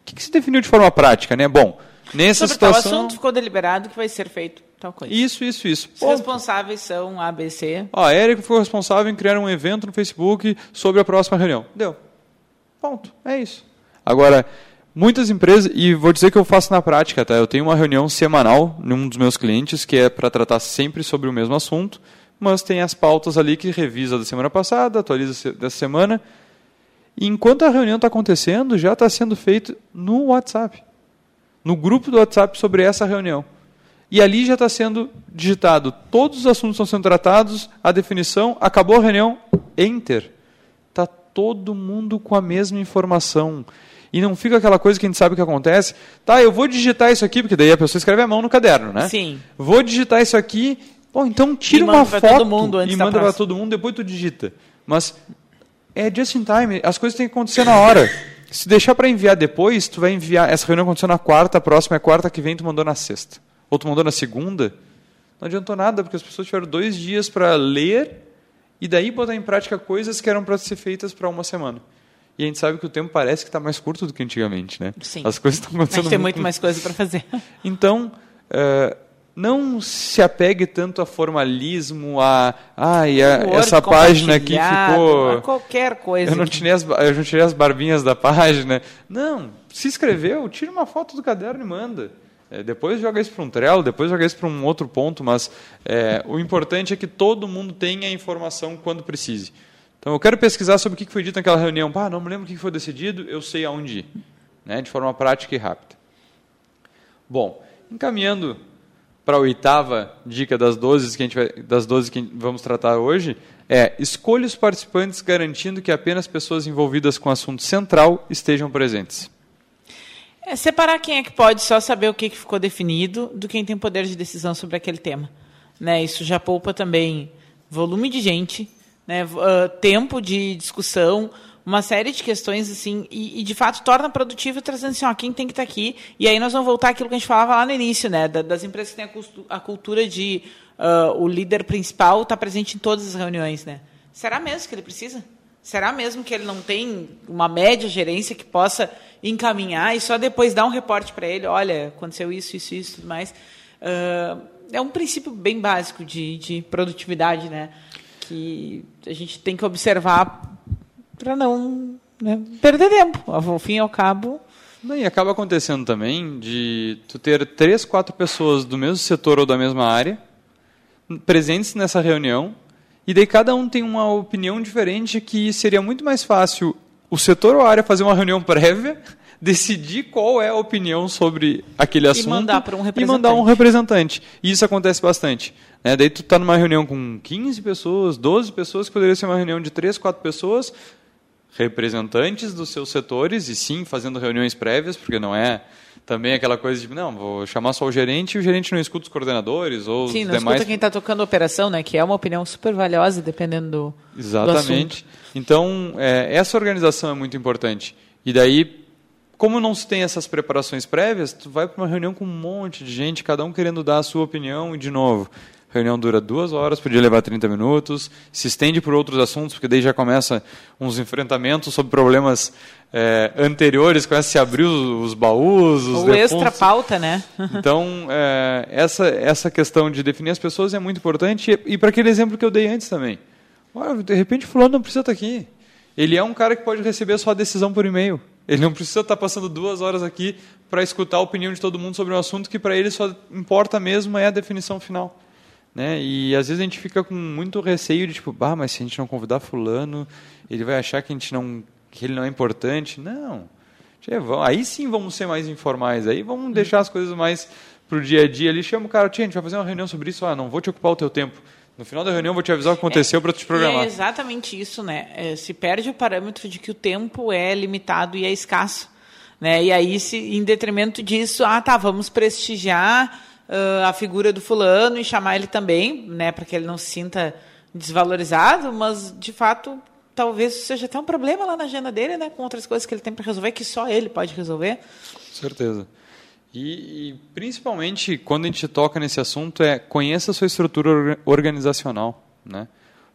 que, que se definiu de forma prática, né? Bom, nessa Sobre tal situação. assunto ficou deliberado que vai ser feito tal coisa. Isso, isso, isso. Os Ponto. responsáveis são ABC. Ó, a Érica foi responsável em criar um evento no Facebook sobre a próxima reunião. Deu. Ponto. É isso. Agora, muitas empresas, e vou dizer que eu faço na prática, tá? Eu tenho uma reunião semanal num dos meus clientes que é para tratar sempre sobre o mesmo assunto, mas tem as pautas ali que revisa da semana passada, atualiza dessa semana. E enquanto a reunião está acontecendo, já está sendo feito no WhatsApp. No grupo do WhatsApp sobre essa reunião. E ali já está sendo digitado. Todos os assuntos estão sendo tratados, a definição, acabou a reunião, enter. Está todo mundo com a mesma informação. E não fica aquela coisa que a gente sabe que acontece. Tá, eu vou digitar isso aqui, porque daí a pessoa escreve a mão no caderno, né? Sim. Vou digitar isso aqui. Bom, então tira uma foto e da manda para todo mundo, depois tu digita. Mas é just in time, as coisas têm que acontecer na hora. Se deixar para enviar depois, tu vai enviar. Essa reunião aconteceu na quarta, a próxima é quarta que vem, tu mandou na sexta. Ou tu mandou na segunda. Não adiantou nada, porque as pessoas tiveram dois dias para ler e daí botar em prática coisas que eram para ser feitas para uma semana. E a gente sabe que o tempo parece que está mais curto do que antigamente, né? Sim. As coisas estão A acontecendo gente tem muito mais coisa para fazer. então, eh, não se apegue tanto a formalismo, a ai, a- Word essa página aqui ficou. a qualquer coisa. Eu não, tirei as, eu não tirei as barbinhas da página. Não, se escreveu, tira uma foto do caderno e manda. Eh, depois joga isso para um Trello, depois joga isso para um outro ponto, mas eh, o importante é que todo mundo tenha a informação quando precise. Então, eu quero pesquisar sobre o que foi dito naquela reunião. Ah, não me lembro o que foi decidido, eu sei aonde ir. Né? De forma prática e rápida. Bom, encaminhando para a oitava dica das 12 que a gente vai, das 12 que vamos tratar hoje, é escolha os participantes garantindo que apenas pessoas envolvidas com o assunto central estejam presentes. É separar quem é que pode só saber o que, que ficou definido do quem tem poder de decisão sobre aquele tema. Né? Isso já poupa também volume de gente, né? Uh, tempo de discussão, uma série de questões assim e, e, de fato torna produtivo trazendo assim, ó, quem tem que estar tá aqui e aí nós vamos voltar àquilo que a gente falava lá no início, né, das empresas que têm a, cultura de uh, o líder principal estar tá presente em todas as reuniões, né? Será mesmo que ele precisa? Será mesmo que ele não tem uma média gerência que possa encaminhar e só depois dar um reporte para ele, olha, aconteceu isso, isso, isso, tudo mais? Uh, é um princípio bem básico de, de produtividade, né? Que a gente tem que observar para não né, perder tempo. Ao fim e ao cabo. E acaba acontecendo também de tu ter três, quatro pessoas do mesmo setor ou da mesma área presentes nessa reunião e daí cada um tem uma opinião diferente que seria muito mais fácil o setor ou a área fazer uma reunião prévia, decidir qual é a opinião sobre aquele assunto e mandar para um representante. E mandar um representante. E isso acontece bastante. Né? Daí tu está numa reunião com 15 pessoas, 12 pessoas, que poderia ser uma reunião de 3, 4 pessoas, representantes dos seus setores, e sim fazendo reuniões prévias, porque não é também aquela coisa de, não, vou chamar só o gerente e o gerente não escuta os coordenadores ou sim, os não demais. escuta quem está tocando a operação, né, que é uma opinião super valiosa dependendo do Exatamente. Do então, é, essa organização é muito importante. E daí, como não se tem essas preparações prévias, tu vai para uma reunião com um monte de gente, cada um querendo dar a sua opinião e, de novo, a reunião dura duas horas, podia levar 30 minutos, se estende por outros assuntos, porque daí já começa uns enfrentamentos sobre problemas é, anteriores, começa a se abrir os, os baús, os O extra pauta, né? então, é, essa, essa questão de definir as pessoas é muito importante, e, e para aquele exemplo que eu dei antes também. Olha, de repente fulano não precisa estar aqui. Ele é um cara que pode receber sua decisão por e-mail. Ele não precisa estar passando duas horas aqui para escutar a opinião de todo mundo sobre um assunto que para ele só importa mesmo é a definição final. Né? E às vezes a gente fica com muito receio de tipo, bah, mas se a gente não convidar fulano, ele vai achar que a gente não que ele não é importante. Não. Aí sim vamos ser mais informais, aí vamos deixar as coisas mais para o dia a dia. Ele chama o cara, tia, a gente vai fazer uma reunião sobre isso, ah, não vou te ocupar o teu tempo. No final da reunião, vou te avisar o que aconteceu é, para te programar. É exatamente isso, né? É, se perde o parâmetro de que o tempo é limitado e é escasso. Né? E aí, se, em detrimento disso, ah, tá, vamos prestigiar uh, a figura do fulano e chamar ele também, né, para que ele não se sinta desvalorizado, mas de fato talvez seja até um problema lá na agenda dele, né, com outras coisas que ele tem para resolver que só ele pode resolver. Certeza. E, e, principalmente quando a gente toca nesse assunto é conheça a sua estrutura organizacional, né?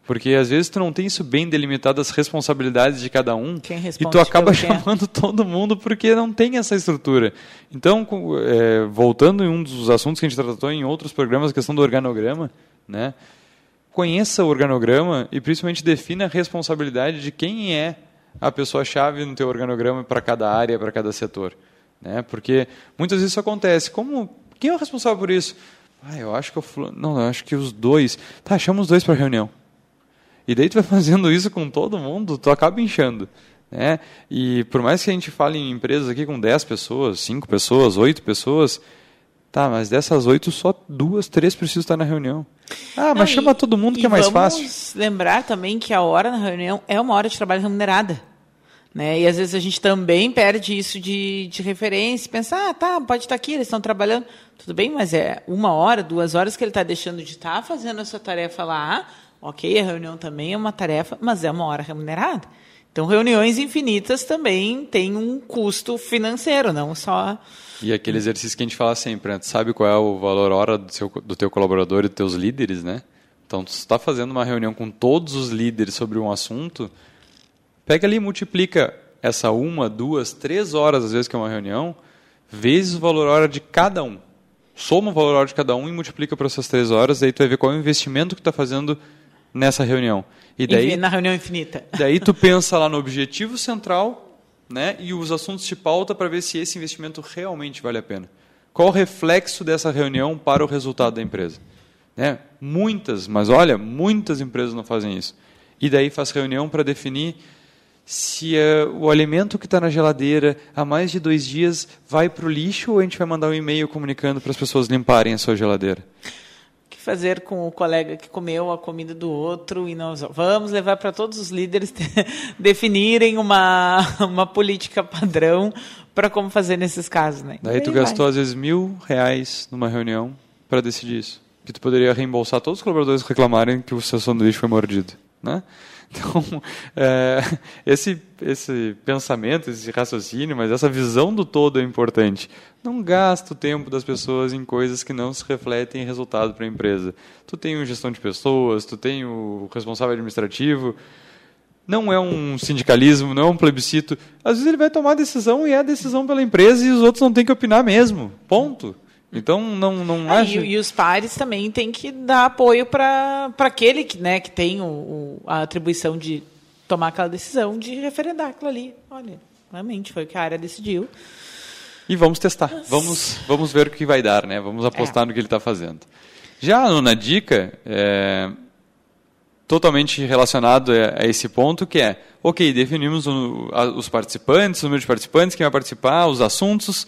Porque às vezes tu não tem isso bem delimitado as responsabilidades de cada um e tu acaba chamando todo mundo porque não tem essa estrutura. Então, é, voltando em um dos assuntos que a gente tratou em outros programas, a questão do organograma, né? Conheça o organograma e principalmente defina a responsabilidade de quem é a pessoa-chave no teu organograma para cada área, para cada setor. Né? Porque muitas vezes isso acontece. Como, quem é o responsável por isso? Ah, eu acho que eu... Não, eu acho que os dois... Tá, chama os dois para reunião. E daí tu vai fazendo isso com todo mundo, tu acaba inchando. Né? E por mais que a gente fale em empresas aqui com 10 pessoas, 5 pessoas, 8 pessoas, tá, mas dessas 8 só duas, três precisam estar na reunião. Ah, mas Não, chama todo mundo que é mais fácil. lembrar também que a hora na reunião é uma hora de trabalho remunerada. Né? E às vezes a gente também perde isso de, de referência, pensar, ah, tá, pode estar aqui, eles estão trabalhando. Tudo bem, mas é uma hora, duas horas que ele está deixando de estar tá fazendo essa tarefa lá Ok, a reunião também é uma tarefa, mas é uma hora remunerada. Então, reuniões infinitas também têm um custo financeiro, não só. E aquele exercício que a gente fala sempre, né? Tu sabe qual é o valor hora do, seu, do teu colaborador e dos teus líderes, né? Então, tu está fazendo uma reunião com todos os líderes sobre um assunto, pega ali e multiplica essa uma, duas, três horas, às vezes, que é uma reunião, vezes o valor hora de cada um. Soma o valor hora de cada um e multiplica por essas três horas, aí tu vai ver qual é o investimento que está fazendo nessa reunião. E daí, na reunião infinita. Daí tu pensa lá no objetivo central né, e os assuntos te pauta para ver se esse investimento realmente vale a pena. Qual o reflexo dessa reunião para o resultado da empresa? Né? Muitas, mas olha, muitas empresas não fazem isso. E daí faz reunião para definir se uh, o alimento que está na geladeira há mais de dois dias vai para o lixo ou a gente vai mandar um e-mail comunicando para as pessoas limparem a sua geladeira. Fazer com o colega que comeu a comida do outro e nós vamos levar para todos os líderes definirem uma, uma política padrão para como fazer nesses casos, né? Daí tu gastou às vezes mil reais numa reunião para decidir isso, que tu poderia reembolsar todos os colaboradores que reclamarem que o seu sanduíche foi mordido, né? Então, é, esse, esse pensamento, esse raciocínio, mas essa visão do todo é importante. Não gasta o tempo das pessoas em coisas que não se refletem em resultado para a empresa. Tu tem o gestão de pessoas, tu tem o responsável administrativo, não é um sindicalismo, não é um plebiscito. Às vezes ele vai tomar decisão e é a decisão pela empresa e os outros não têm que opinar mesmo. Ponto. Então, não, não acho... E, e, os pares também têm que dar apoio para aquele que, né, que tem o, o, a atribuição de tomar aquela decisão de referendar aquilo ali. Olha, realmente foi o que a área decidiu. E vamos testar. Vamos, vamos ver o que vai dar, né? Vamos apostar é. no que ele está fazendo. Já na dica, é, totalmente relacionado a, esse ponto, que é, ok, definimos o, a, os participantes, o número de participantes, quem vai participar, os assuntos,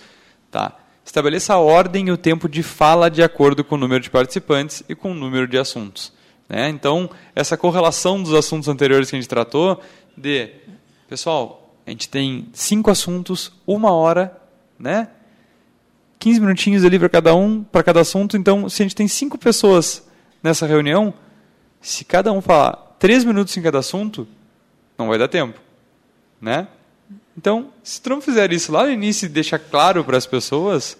tá estabeleça a ordem e o tempo de fala de acordo com o número de participantes e com o número de assuntos. Né? Então, essa correlação dos assuntos anteriores que a gente tratou, de, pessoal, a gente tem cinco assuntos, uma hora, né? 15 minutinhos ali para cada um, para cada assunto. Então, se a gente tem cinco pessoas nessa reunião, se cada um falar três minutos em cada assunto, não vai dar tempo, né? Então, se tu não fizer isso lá no início e deixar claro para as pessoas,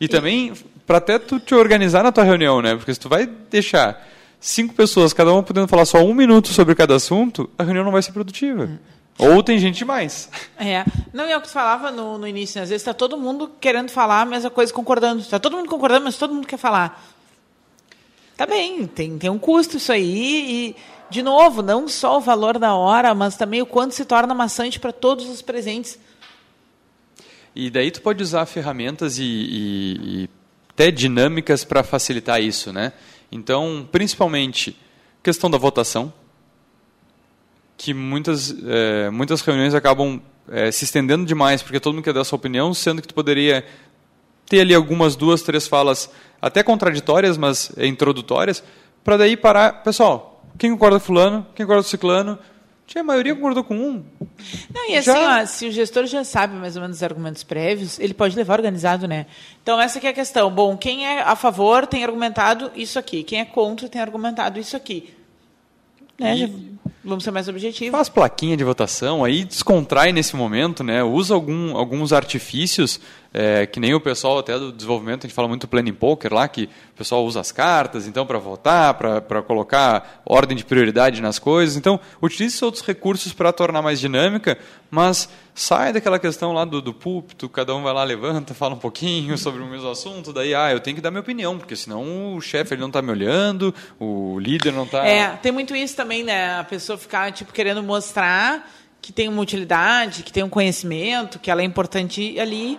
e também para até tu te organizar na tua reunião, né? Porque se tu vai deixar cinco pessoas, cada uma podendo falar só um minuto sobre cada assunto, a reunião não vai ser produtiva. Hum. Ou tem gente demais. É. Não, e é o que tu falava no, no início, né? às vezes está todo mundo querendo falar a mesma coisa, concordando. Está todo mundo concordando, mas todo mundo quer falar. Tá bem, tem, tem um custo isso aí e de novo, não só o valor da hora, mas também o quanto se torna maçante para todos os presentes. E daí tu pode usar ferramentas e, e, e até dinâmicas para facilitar isso, né? Então, principalmente, questão da votação, que muitas, é, muitas reuniões acabam é, se estendendo demais, porque todo mundo quer dar sua opinião, sendo que tu poderia ter ali algumas duas, três falas até contraditórias, mas introdutórias, para daí parar, pessoal, quem concorda com fulano? Quem concorda com ciclano? Tinha a maioria concordou com um. Não, e assim, já... ó, se o gestor já sabe mais ou menos os argumentos prévios, ele pode levar organizado, né? Então, essa é a questão. Bom, quem é a favor tem argumentado isso aqui. Quem é contra tem argumentado isso aqui. Né? Vamos ser mais objetivos. Faz plaquinha de votação, aí descontrai nesse momento, né? Usa algum, alguns artifícios é, que nem o pessoal até do desenvolvimento, a gente fala muito planning poker lá, que o pessoal usa as cartas, então, para votar, para colocar ordem de prioridade nas coisas. Então, utilize outros recursos para tornar mais dinâmica, mas sai daquela questão lá do, do púlpito, cada um vai lá, levanta, fala um pouquinho sobre o mesmo assunto, daí, ah, eu tenho que dar minha opinião, porque senão o chefe não está me olhando, o líder não está... É, tem muito isso também, né? A pessoa ficar, tipo, querendo mostrar que tem uma utilidade, que tem um conhecimento, que ela é importante ali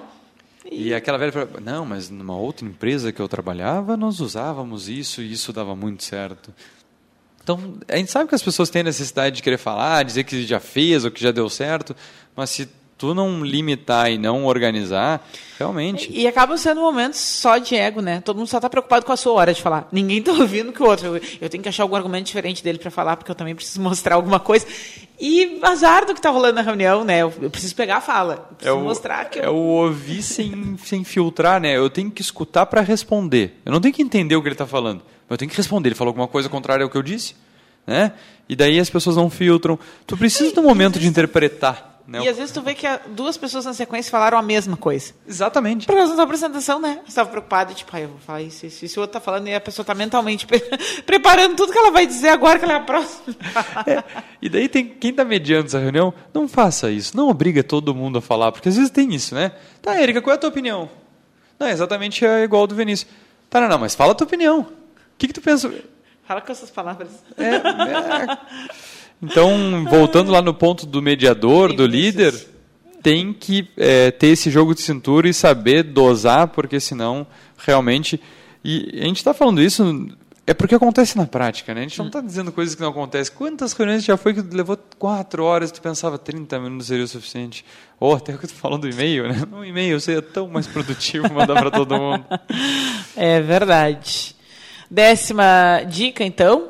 e aquela velha não, mas numa outra empresa que eu trabalhava, nós usávamos isso e isso dava muito certo. Então, a gente sabe que as pessoas têm necessidade de querer falar, dizer que já fez ou que já deu certo, mas se tu não limitar e não organizar, realmente. E, e acaba sendo um momento só de ego, né? Todo mundo só está preocupado com a sua hora de falar. Ninguém está ouvindo que o outro. Eu, eu, tenho que achar algum argumento diferente dele para falar, porque eu também preciso mostrar alguma coisa. E azar do que está rolando na reunião, né? Eu, eu preciso pegar a fala. Eu preciso é o, mostrar que eu... É o ouvir sem, sem filtrar, né? Eu tenho que escutar para responder. Eu não tenho que entender o que ele está falando, mas eu tenho que responder. Ele falou alguma coisa contrária ao que eu disse, né? E daí as pessoas não filtram. Tu precisa de um momento de interpretar né? E às vezes tu vê que duas pessoas na sequência falaram a mesma coisa. Exatamente. Não estavam prestando atenção, né? Você estava preocupado, tipo, ah, eu vou falar isso, isso, isso, o outro está falando, e a pessoa está mentalmente preparando tudo que ela vai dizer agora que ela é a próxima. é. E daí tem quem está mediando essa reunião, não faça isso, não obriga todo mundo a falar, porque às vezes tem isso, né? Tá, Erika, qual é a tua opinião? Não, exatamente é igual do Vinícius. Tá, não, não, mas fala a tua opinião. O que, que tu pensa? Fala com essas palavras. É, é. Então, voltando lá no ponto do mediador, do líder, tem que é, ter esse jogo de cintura e saber dosar, porque senão realmente. E a gente está falando isso é porque acontece na prática, né? A gente não está dizendo coisas que não acontecem. Quantas reuniões já foi que levou quatro horas e tu pensava 30 minutos seria o suficiente? Ou até o que tu falou do e-mail, né? Um e-mail seria tão mais produtivo mandar para todo mundo. É verdade. Décima dica, então.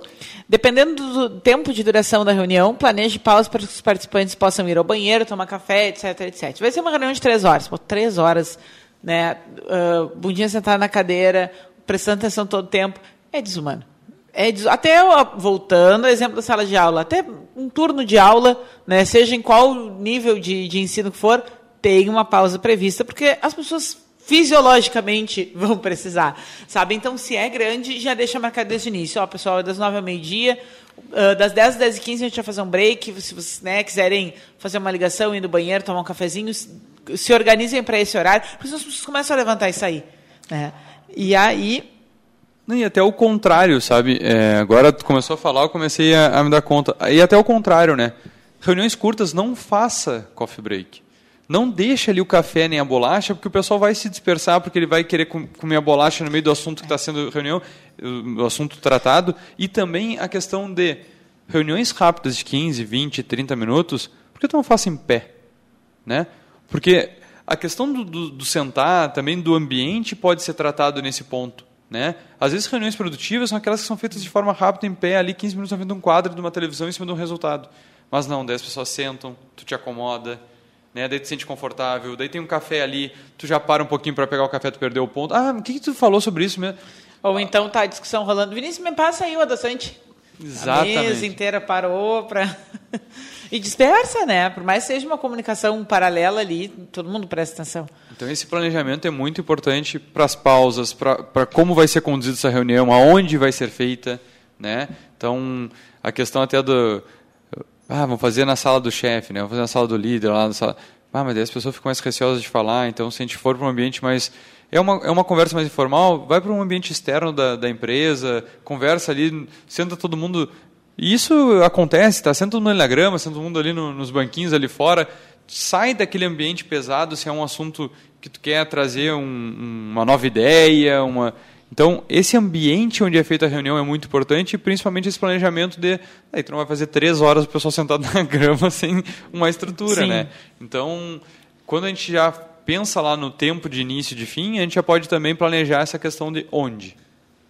Dependendo do tempo de duração da reunião, planeje pausa para que os participantes possam ir ao banheiro, tomar café, etc, etc. Vai ser uma reunião de três horas. Pô, três horas, né? Uh, bundinha sentada na cadeira, prestando atenção todo o tempo. É desumano. É des... Até, voltando ao exemplo da sala de aula, até um turno de aula, né, seja em qual nível de, de ensino que for, tem uma pausa prevista, porque as pessoas fisiologicamente vão precisar, sabe? Então, se é grande, já deixa marcado desde o início. Ó, pessoal, é das nove ao meio-dia, uh, das dez às dez e quinze a gente vai fazer um break, se vocês né, quiserem fazer uma ligação, ir no banheiro, tomar um cafezinho, se organizem para esse horário, porque as pessoas começam a levantar e sair. Né? E aí... E até o contrário, sabe? É, agora tu começou a falar, eu comecei a, a me dar conta. E até o contrário, né? Reuniões curtas, não faça coffee break não deixa ali o café nem a bolacha, porque o pessoal vai se dispersar, porque ele vai querer comer a bolacha no meio do assunto que está sendo reunião, o assunto tratado, e também a questão de reuniões rápidas de 15, 20, 30 minutos, por que tu não faz em pé? Né? Porque a questão do, do, do, sentar, também do ambiente, pode ser tratado nesse ponto. Né? Às vezes, reuniões produtivas são aquelas que são feitas de forma rápida, em pé, ali 15 minutos na frente de um quadro de uma televisão em cima de um resultado. Mas não, 10 pessoas sentam, tu te acomoda, né? Daí tu se sente confortável, daí tem um café ali, tu já para um pouquinho para pegar o café, tu perdeu o ponto. Ah, o que, que tu falou sobre isso mesmo? Ou então tá a discussão rolando. Vinícius, me passa aí o adoçante. Exatamente. A mesa inteira parou para... e dispersa, né? Por mais que seja uma comunicação paralela ali, todo mundo presta atenção. Então esse planejamento é muito importante para as pausas, para como vai ser conduzida essa reunião, aonde vai ser feita, né? Então a questão até do ah, vamos fazer na sala do chefe, né? Vamos fazer na sala do líder, lá na sala. Ah, mas daí as pessoas ficam mais receosas de falar, então se a gente for para um ambiente mais. É uma, é uma conversa mais informal, vai para um ambiente externo da, da empresa, conversa ali, senta todo mundo. E isso acontece, tá? Senta todo mundo na grama, senta todo mundo ali no, nos banquinhos ali fora, sai daquele ambiente pesado se é um assunto que tu quer trazer um, uma nova ideia, uma então, esse ambiente onde é feita a reunião é muito importante, principalmente esse planejamento de. Aí tu não vai fazer três horas o pessoal sentado na grama sem uma estrutura, Sim. né? Então, quando a gente já pensa lá no tempo de início e de fim, a gente já pode também planejar essa questão de onde.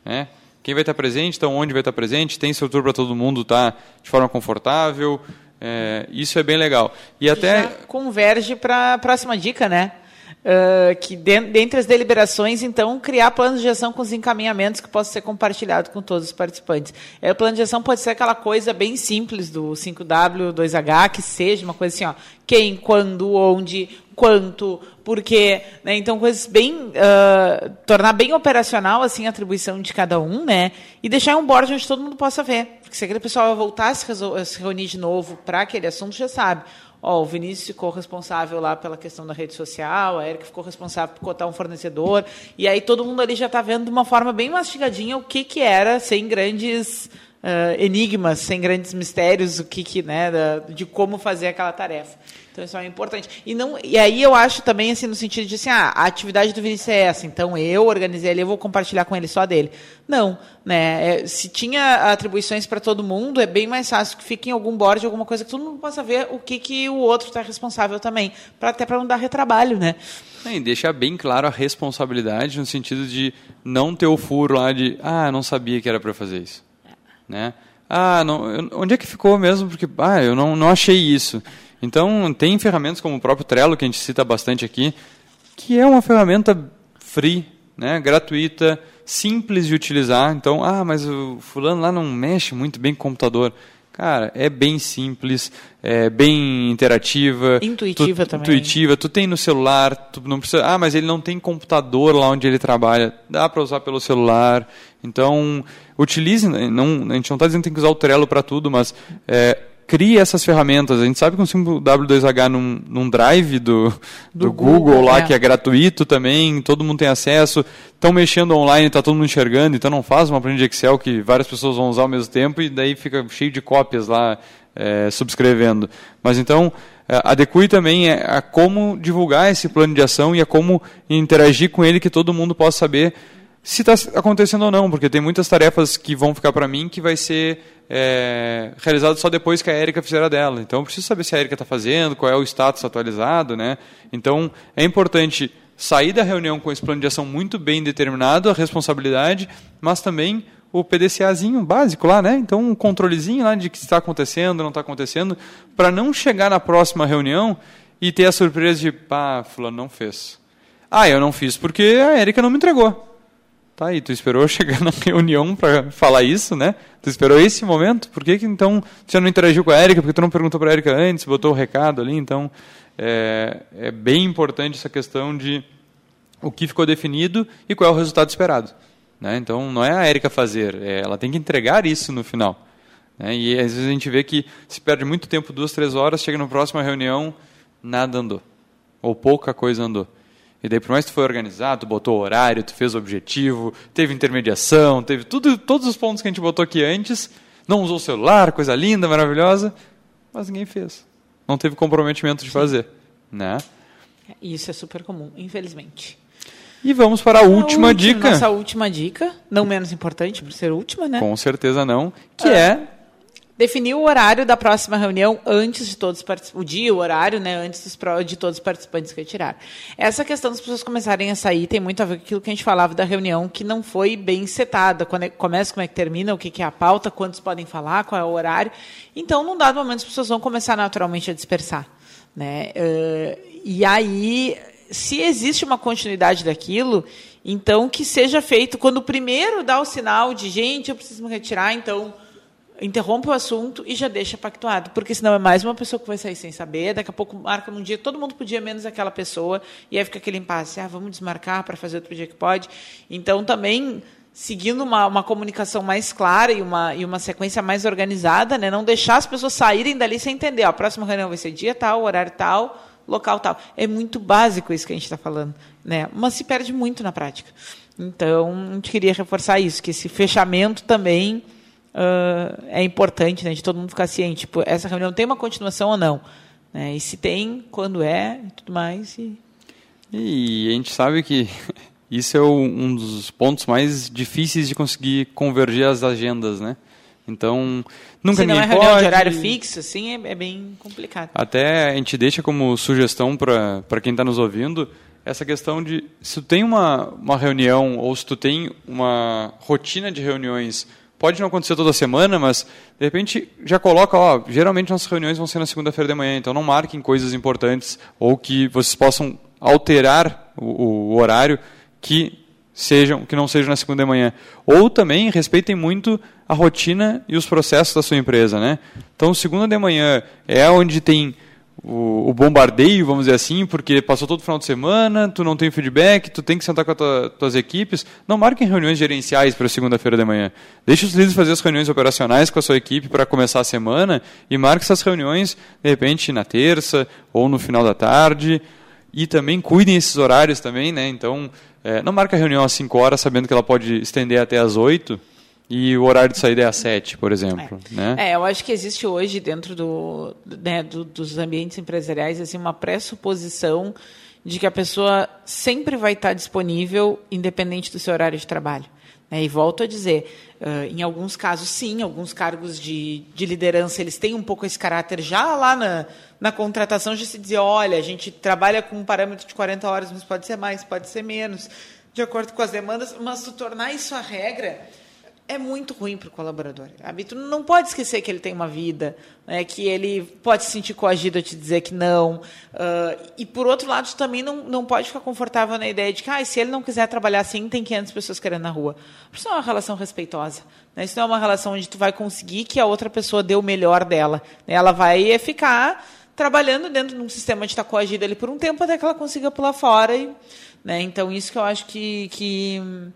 Né? Quem vai estar presente, então onde vai estar presente, tem estrutura para todo mundo estar de forma confortável. É, isso é bem legal. E até. Já converge para a próxima dica, né? Uh, que dentre as deliberações, então, criar planos de ação com os encaminhamentos que possam ser compartilhados com todos os participantes. É, o plano de ação pode ser aquela coisa bem simples do 5W, 2H, que seja uma coisa assim, ó, quem, quando, onde, quanto, porquê, né? Então, coisas bem, uh, tornar bem operacional, assim, a atribuição de cada um, né? E deixar um board onde todo mundo possa ver. Porque se aquele pessoal voltar a se, se reunir de novo para aquele assunto, já sabe. Ó, o Vinícius ficou responsável lá pela questão da rede social, a Erika ficou responsável por cotar um fornecedor, e aí todo mundo ali já está vendo de uma forma bem mastigadinha o que, que era, sem grandes uh, enigmas, sem grandes mistérios, o que, que né, da, de como fazer aquela tarefa. Então isso é importante. E, não, e aí eu acho também, assim, no sentido de assim, ah, a atividade do Vinícius é essa, então eu organizei ali, eu vou compartilhar com ele só dele. Não, né? É, se tinha atribuições para todo mundo, é bem mais fácil que fique em algum board, alguma coisa que todo mundo possa ver o que, que o outro está responsável também, para até para não dar retrabalho, né? É, e deixar bem claro a responsabilidade no sentido de não ter o furo lá de, ah, não sabia que era para fazer isso. Né? Ah, não, onde é que ficou mesmo? Porque, ah, eu não, não achei isso. Então, tem ferramentas como o próprio Trello, que a gente cita bastante aqui, que é uma ferramenta free, né, gratuita, simples de utilizar. Então, ah, mas o fulano lá não mexe muito bem com o computador. Cara, é bem simples, é bem interativa. Intuitiva tu, também. Intuitiva. Tu tem no celular, tu não precisa. Ah, mas ele não tem computador lá onde ele trabalha. Dá para usar pelo celular. Então, utilize. Não, a gente não está dizendo que tem que usar o Trello para tudo, mas é, crie essas ferramentas. A gente sabe que um símbolo W2H num, num drive do, do, do Google, Google, lá, é. que é gratuito também, todo mundo tem acesso, estão mexendo online, está todo mundo enxergando, então não faz uma planilha de Excel que várias pessoas vão usar ao mesmo tempo e daí fica cheio de cópias lá é, subscrevendo. Mas então, é, adeque também a, a como divulgar esse plano de ação e a como interagir com ele que todo mundo possa saber se está acontecendo ou não, porque tem muitas tarefas que vão ficar para mim que vai ser é, realizado só depois que a Érica fizer a dela. Então, eu preciso saber se a Érica está fazendo, qual é o status atualizado. Né? Então, é importante sair da reunião com esse plano de ação muito bem determinado, a responsabilidade, mas também o PDCAzinho básico lá, né? Então, um controlezinho lá de que está acontecendo, não está acontecendo, para não chegar na próxima reunião e ter a surpresa de, pá, fulano não fez. Ah, eu não fiz porque a Érica não me entregou. Tá, aí, tu esperou chegar na reunião para falar isso, né? Tu esperou esse momento? Por que, que então você não interagiu com a Érica? Porque tu não perguntou para a Érica antes, botou o recado ali? Então, é, é bem importante essa questão de o que ficou definido e qual é o resultado esperado. Né? Então, não é a Érica fazer, é, ela tem que entregar isso no final. Né? E às vezes a gente vê que se perde muito tempo, duas, três horas, chega na próxima reunião, nada andou. Ou pouca coisa andou. E daí, por mais que tu foi organizado, tu botou horário, tu fez o objetivo, teve intermediação, teve tudo, todos os pontos que a gente botou aqui antes, não usou o celular, coisa linda, maravilhosa, mas ninguém fez. Não teve comprometimento de fazer. Né? Isso é super comum, infelizmente. E vamos para a última, a última dica. Nossa última dica, não menos importante por ser última, né? Com certeza não, que Ah. é Definir o horário da próxima reunião antes de todos o dia, o horário, né, antes de todos os participantes retirar. Essa questão das pessoas começarem a sair tem muito a ver com aquilo que a gente falava da reunião que não foi bem setada. Quando é começa, como é que termina, o que que é a pauta, quantos podem falar, qual é o horário. Então, num dado momento, as pessoas vão começar naturalmente a dispersar, né? Eh, e aí, se existe uma continuidade daquilo, então que seja feito quando o primeiro dá o sinal de gente, eu preciso me retirar, então interrompe o assunto e já deixa pactuado, porque senão é mais uma pessoa que vai sair sem saber, daqui a pouco marca num dia, todo mundo podia menos aquela pessoa, e aí fica aquele impasse, ah, vamos desmarcar para fazer outro dia que pode. Então, também seguindo uma, uma comunicação mais clara e uma, e uma sequência mais organizada, né? não deixar as pessoas saírem dali sem entender, a próxima reunião vai ser dia tal, horário tal, local tal. É muito básico isso que a gente está falando, né? mas se perde muito na prática. Então, a gente queria reforçar isso, que esse fechamento também ah, é importante, né, de todo mundo ficar ciente. Tipo, essa reunião tem uma continuação ou não? Né? E se tem, quando é, e tudo mais. E... E a gente sabe que isso é um dos pontos mais difíceis de conseguir convergir as agendas, né? Então, nunca se não é reunião pode... de horário fixo, assim, é, é bem complicado. Até a gente deixa como sugestão para quem está nos ouvindo essa questão de se tu tem uma, uma reunião ou se tu tem uma rotina de reuniões, pode não acontecer toda semana, mas de repente já coloca, ó, geralmente nossas reuniões vão ser na segunda-feira de manhã, então não marquem coisas importantes ou que vocês possam alterar o, o horário que sejam que não sejam na segunda de manhã. Ou também respeitem muito a rotina e os processos da sua empresa, né? Então, segunda de manhã é onde tem o, o bombardeio, vamos dizer assim, porque passou todo o final de semana, tu não tem feedback, tu tem que sentar com as tua, tuas equipes. Não marquem reuniões gerenciais para segunda-feira de manhã. Deixe os líderes fazer as reuniões operacionais com a sua equipe para começar a semana e marque essas reuniões, de repente, na terça ou no final da tarde. E também cuidem esses horários também, né? Então, é, não marca a reunião às 5 horas sabendo que ela pode estender até às 8 e o horário de saída é às 7, por exemplo. Né? É, eu acho que existe hoje dentro do, né, do- dos ambientes empresariais assim uma pressuposição de que a pessoa sempre vai estar disponível independente do seu horário de trabalho. né? E volto a dizer, ãh, em alguns casos sim, alguns cargos de, de liderança eles têm um pouco esse caráter já lá na, na contratação de se dizer, olha, a gente trabalha com um parâmetro de 40 horas, mas pode ser mais, pode ser menos, de acordo com as demandas, mas tu tornar isso a regra é muito ruim para o colaborador. Sabe? Tu não pode esquecer que ele tem uma vida, né, que ele pode se sentir coagido a te dizer que não. ah, e, por outro lado, tu também não, não pode ficar confortável na ideia de que ah, se ele não quiser trabalhar assim, tem 500 pessoas querendo na rua. Isso não é uma relação respeitosa. Né? Isso não é uma relação onde tu vai conseguir que a outra pessoa dê o melhor dela. né? Ela vai ficar trabalhando dentro de um sistema de estar coagida ali por um tempo até que ela consiga pular fora. E, né? Então, isso que eu acho que... que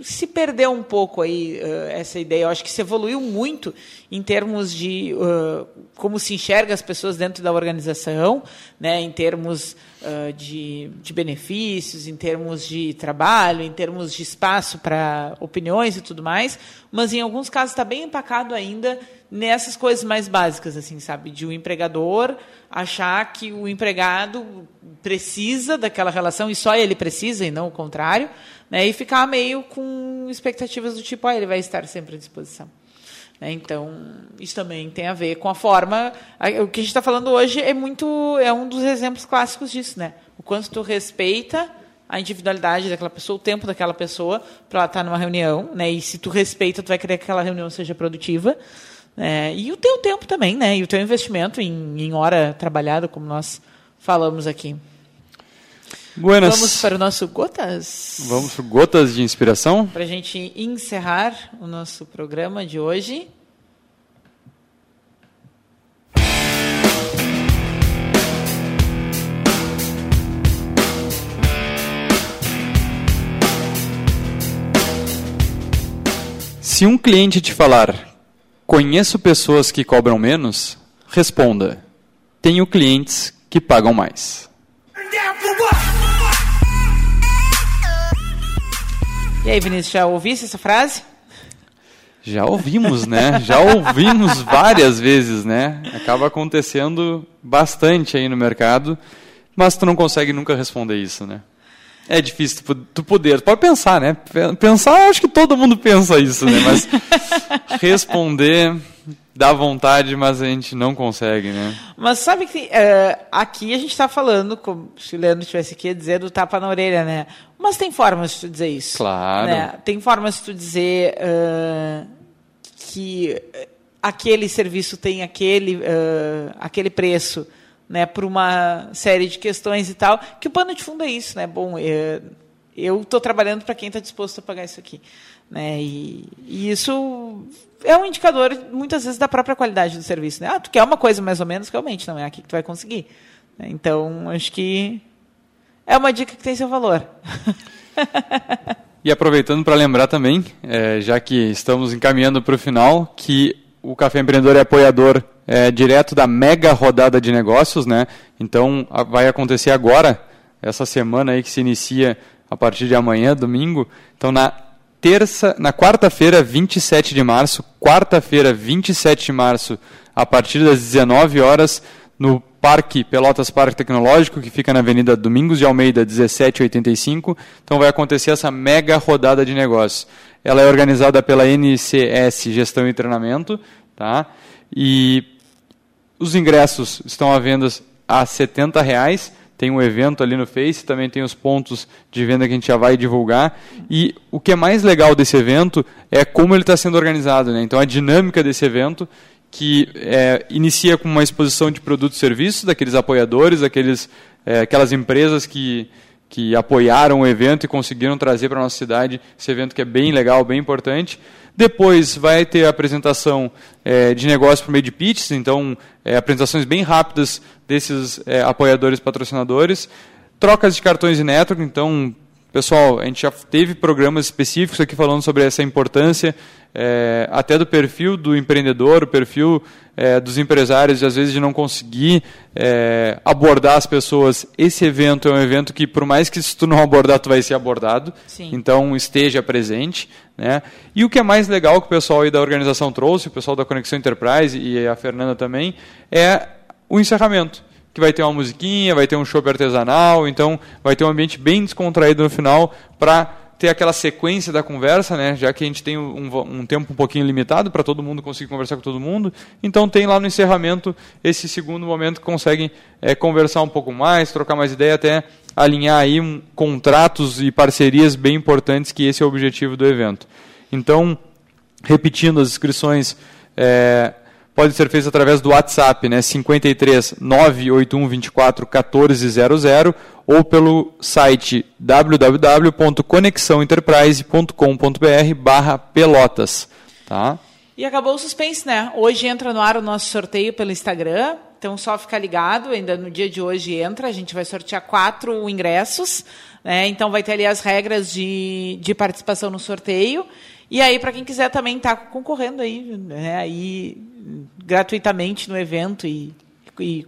se perdeu um pouco aí uh, essa ideia. Eu acho que se evoluiu muito em termos de uh, como se enxerga as pessoas dentro da organização, né, em termos uh, de, de benefícios, em termos de trabalho, em termos de espaço para opiniões e tudo mais, mas em alguns casos está bem empacado ainda nessas coisas mais básicas, assim, sabe? De o um empregador achar que o empregado precisa daquela relação e só ele precisa e não o contrário, né? E ficar meio com expectativas do tipo, ah, ele vai estar sempre à disposição. Né? Então, isso também tem a ver com a forma. O que a gente está falando hoje é muito. é um dos exemplos clássicos disso, né? O quanto tu respeita a individualidade daquela pessoa, o tempo daquela pessoa para ela estar numa reunião, né? E se tu respeita, tu vai querer que aquela reunião seja produtiva. Né? E o teu tempo também, né? E o teu investimento em, em hora trabalhada, como nós falamos aqui. Buenas. Vamos para o nosso Gotas? Vamos para Gotas de Inspiração? Para a gente encerrar o nosso programa de hoje. Se um cliente te falar, conheço pessoas que cobram menos, responda, tenho clientes que pagam mais. E aí, Vinícius, já ouvisse essa frase? Já ouvimos, né? Já ouvimos várias vezes, né? Acaba acontecendo bastante aí no mercado, mas tu não consegue nunca responder isso, né? É difícil tu poder. Pode pensar, né? Pensar, acho que todo mundo pensa isso, né? Mas responder dá vontade, mas a gente não consegue, né? Mas sabe que uh, aqui a gente está falando, como se o Leandro estivesse aqui, dizer do tapa na orelha, né? Mas tem formas de tu dizer isso. Claro. Né? Tem formas de tu dizer uh, que aquele serviço tem aquele, uh, aquele preço, né? Por uma série de questões e tal, que o pano de fundo é isso, né? Bom, eu estou trabalhando para quem está disposto a pagar isso aqui. Né? E, e, isso é um indicador, muitas vezes, da própria qualidade do serviço. Né? Ah, tu quer uma coisa mais ou menos, realmente não é aqui que tu vai conseguir. Né? Então, acho que é uma dica que tem seu valor. e aproveitando para lembrar também, é, já que estamos encaminhando para o final, que o Café Empreendedor é apoiador é, direto da mega rodada de negócios, né? Então vai acontecer agora, essa semana aí que se inicia a partir de amanhã, domingo. Então na terça, na quarta-feira, 27 de março, quarta-feira, 27 de março, a partir das 19 horas, no Parque Pelotas Parque Tecnológico, que fica na Avenida Domingos de Almeida, 1785. Então vai acontecer essa mega rodada de negócios. Ela é organizada pela NCS Gestão e Treinamento, tá? E os ingressos estão à venda a 70 reais tem um evento ali no Face, também tem os pontos de venda que a gente já vai divulgar. E o que é mais legal desse evento é como ele está sendo organizado. Né? Então, a dinâmica desse evento, que é, inicia com uma exposição de produtos e serviços daqueles apoiadores, daqueles, é, aquelas empresas que, que apoiaram o evento e conseguiram trazer para a nossa cidade esse evento que é bem legal, bem importante. Depois vai ter a apresentação é, de negócio por meio de pitches, então é, apresentações bem rápidas desses é, apoiadores patrocinadores. Trocas de cartões de network, então, pessoal, a gente já teve programas específicos aqui falando sobre essa importância é, até do perfil do empreendedor, o perfil é, dos empresários, de, às vezes de não conseguir é, abordar as pessoas. Esse evento é um evento que, por mais que se tu não abordar, tu vai ser abordado. Sim. Então, esteja presente. Né? E o que é mais legal que o pessoal aí da organização trouxe, o pessoal da Conexão Enterprise e a Fernanda também, é o encerramento. Que vai ter uma musiquinha, vai ter um show artesanal, então vai ter um ambiente bem descontraído no final para ter aquela sequência da conversa, né? Já que a gente tem um, um tempo um pouquinho limitado para todo mundo conseguir conversar com todo mundo. Então tem lá no encerramento esse segundo momento que conseguem é, conversar um pouco mais, trocar mais ideia, até alinhar aí um, contratos e parcerias bem importantes, que esse é o objetivo do evento. Então, repetindo as inscrições. É, pode ser feito através do WhatsApp, né, 53 981 24 1400 ou pelo site www.conexãoenterprise.com.br barra pelotas, tá? E acabou o suspense, né? Hoje entra no ar o nosso sorteio pelo Instagram, então só ficar ligado, ainda no dia de hoje entra, a gente vai sortear quatro ingressos, né? Então vai ter ali as regras de, de participação no sorteio. E aí, para quem quiser também estar tá concorrendo aí, né, aí gratuitamente no evento e, e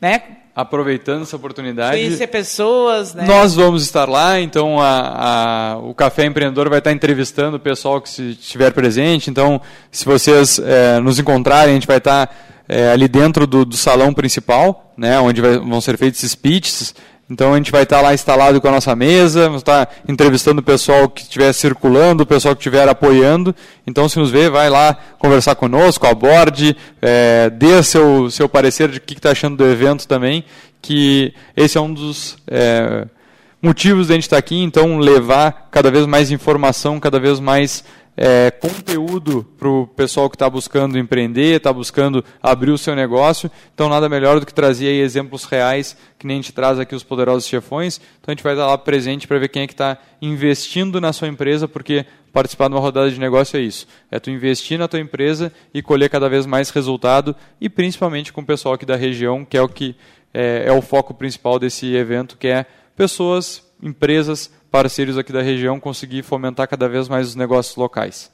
né? Aproveitando essa oportunidade. Conhecer pessoas, né? Nós vamos estar lá, então a, a, o Café Empreendedor vai estar entrevistando o pessoal que estiver presente. Então, se vocês é, nos encontrarem, a gente vai estar é, ali dentro do, do, salão principal, né, onde vai, vão ser feitos speeches. Então a gente vai estar lá instalado com a nossa mesa, vamos estar entrevistando o pessoal que estiver circulando, o pessoal que estiver apoiando. Então, se nos vê, vai lá conversar conosco, aborde, é, dê seu, seu parecer de o que está achando do evento também, que esse é um dos é, motivos de a gente estar aqui, então levar cada vez mais informação, cada vez mais é, conteúdo para o pessoal que está buscando empreender, está buscando abrir o seu negócio. Então, nada melhor do que trazer exemplos reais, que nem a gente traz aqui os poderosos chefões. Então, a gente vai estar lá presente para ver quem é que está investindo na sua empresa, porque participar de uma rodada de negócio é isso. É tu investir na tua empresa e colher cada vez mais resultado, e principalmente com o pessoal aqui da região, que é o que é, é o foco principal desse evento, que é pessoas, empresas parceiros aqui da região conseguir fomentar cada vez mais os negócios locais.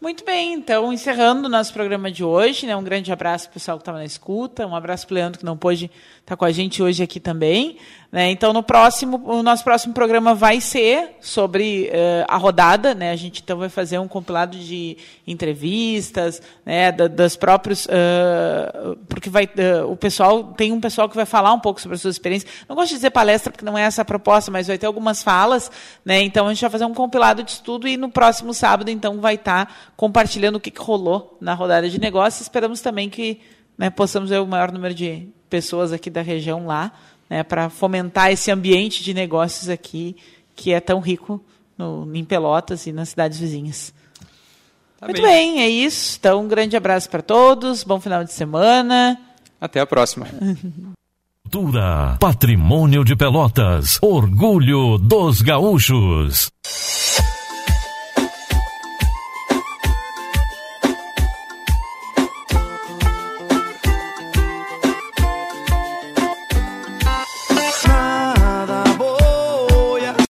Muito bem, então encerrando o nosso programa de hoje, né? Um grande abraço para o pessoal que estava na escuta, um abraço para Leandro que não pôde estar tá com a gente hoje aqui também. Né? Então, no próximo, o nosso próximo programa vai ser sobre uh, a rodada. Né? A gente então vai fazer um compilado de entrevistas, né? da, das próprios. Uh, porque vai, uh, o pessoal tem um pessoal que vai falar um pouco sobre as suas experiências. Não gosto de dizer palestra, porque não é essa a proposta, mas vai ter algumas falas. Né? Então, a gente vai fazer um compilado de estudo e no próximo sábado, então, vai estar compartilhando o que, que rolou na rodada de negócios. Esperamos também que né, possamos ver o maior número de pessoas aqui da região lá né, para fomentar esse ambiente de negócios aqui que é tão rico no, em Pelotas e nas cidades vizinhas. Tá Muito bem. bem, é isso. Então, um grande abraço para todos, bom final de semana. Até a próxima. Cultura, patrimônio de Pelotas, orgulho dos gaúchos.